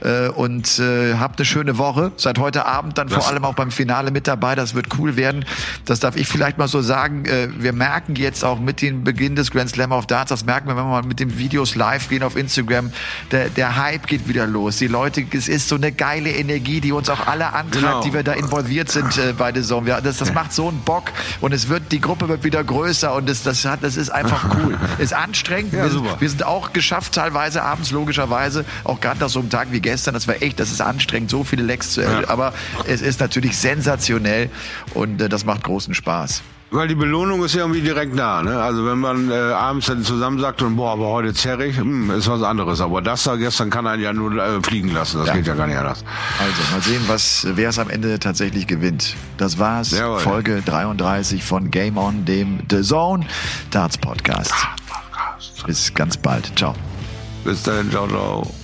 [SPEAKER 2] äh, und äh, habt eine schöne Woche. Seid heute Abend dann vor
[SPEAKER 1] Das-
[SPEAKER 2] allem auch beim Finale mit dabei. Das wird cool werden. Das darf ich vielleicht mal so sagen. Äh, wir merken jetzt auch mit dem Beginn des Grand Slam of Darts. Das merken wir, wenn wir mal mit den Videos live gehen auf Instagram. Der, der Hype geht wieder los. Die Leute, es ist so eine geile Energie, die uns auch alle antreibt, genau. die wir da involviert sind äh, bei der Saison. Wir, das, das macht so einen Bock und es wird, die Gruppe wird wieder größer und das, das, hat, das ist einfach cool. ist anstrengend. Ja, wir, sind, wir, sind, auch geschafft teilweise abends, logischerweise, auch gerade nach so einem Tag wie gestern. Das war echt, das ist anstrengend, so viele Lecks zu ja. Aber es ist natürlich sensationell und äh, das macht großen Spaß.
[SPEAKER 1] Weil die Belohnung ist ja irgendwie direkt da. Ne? Also wenn man äh, abends dann zusammen sagt, und, boah, aber heute zerrig, hm, ist was anderes. Aber das da gestern kann einen ja nur äh, fliegen lassen. Das ja. geht ja gar nicht anders.
[SPEAKER 2] Also mal sehen, was wer es am Ende tatsächlich gewinnt. Das war's. Jawohl. Folge 33 von Game On, dem The Zone Darts Podcast. Bis ganz bald. Ciao.
[SPEAKER 1] Bis dann. Ciao, ciao.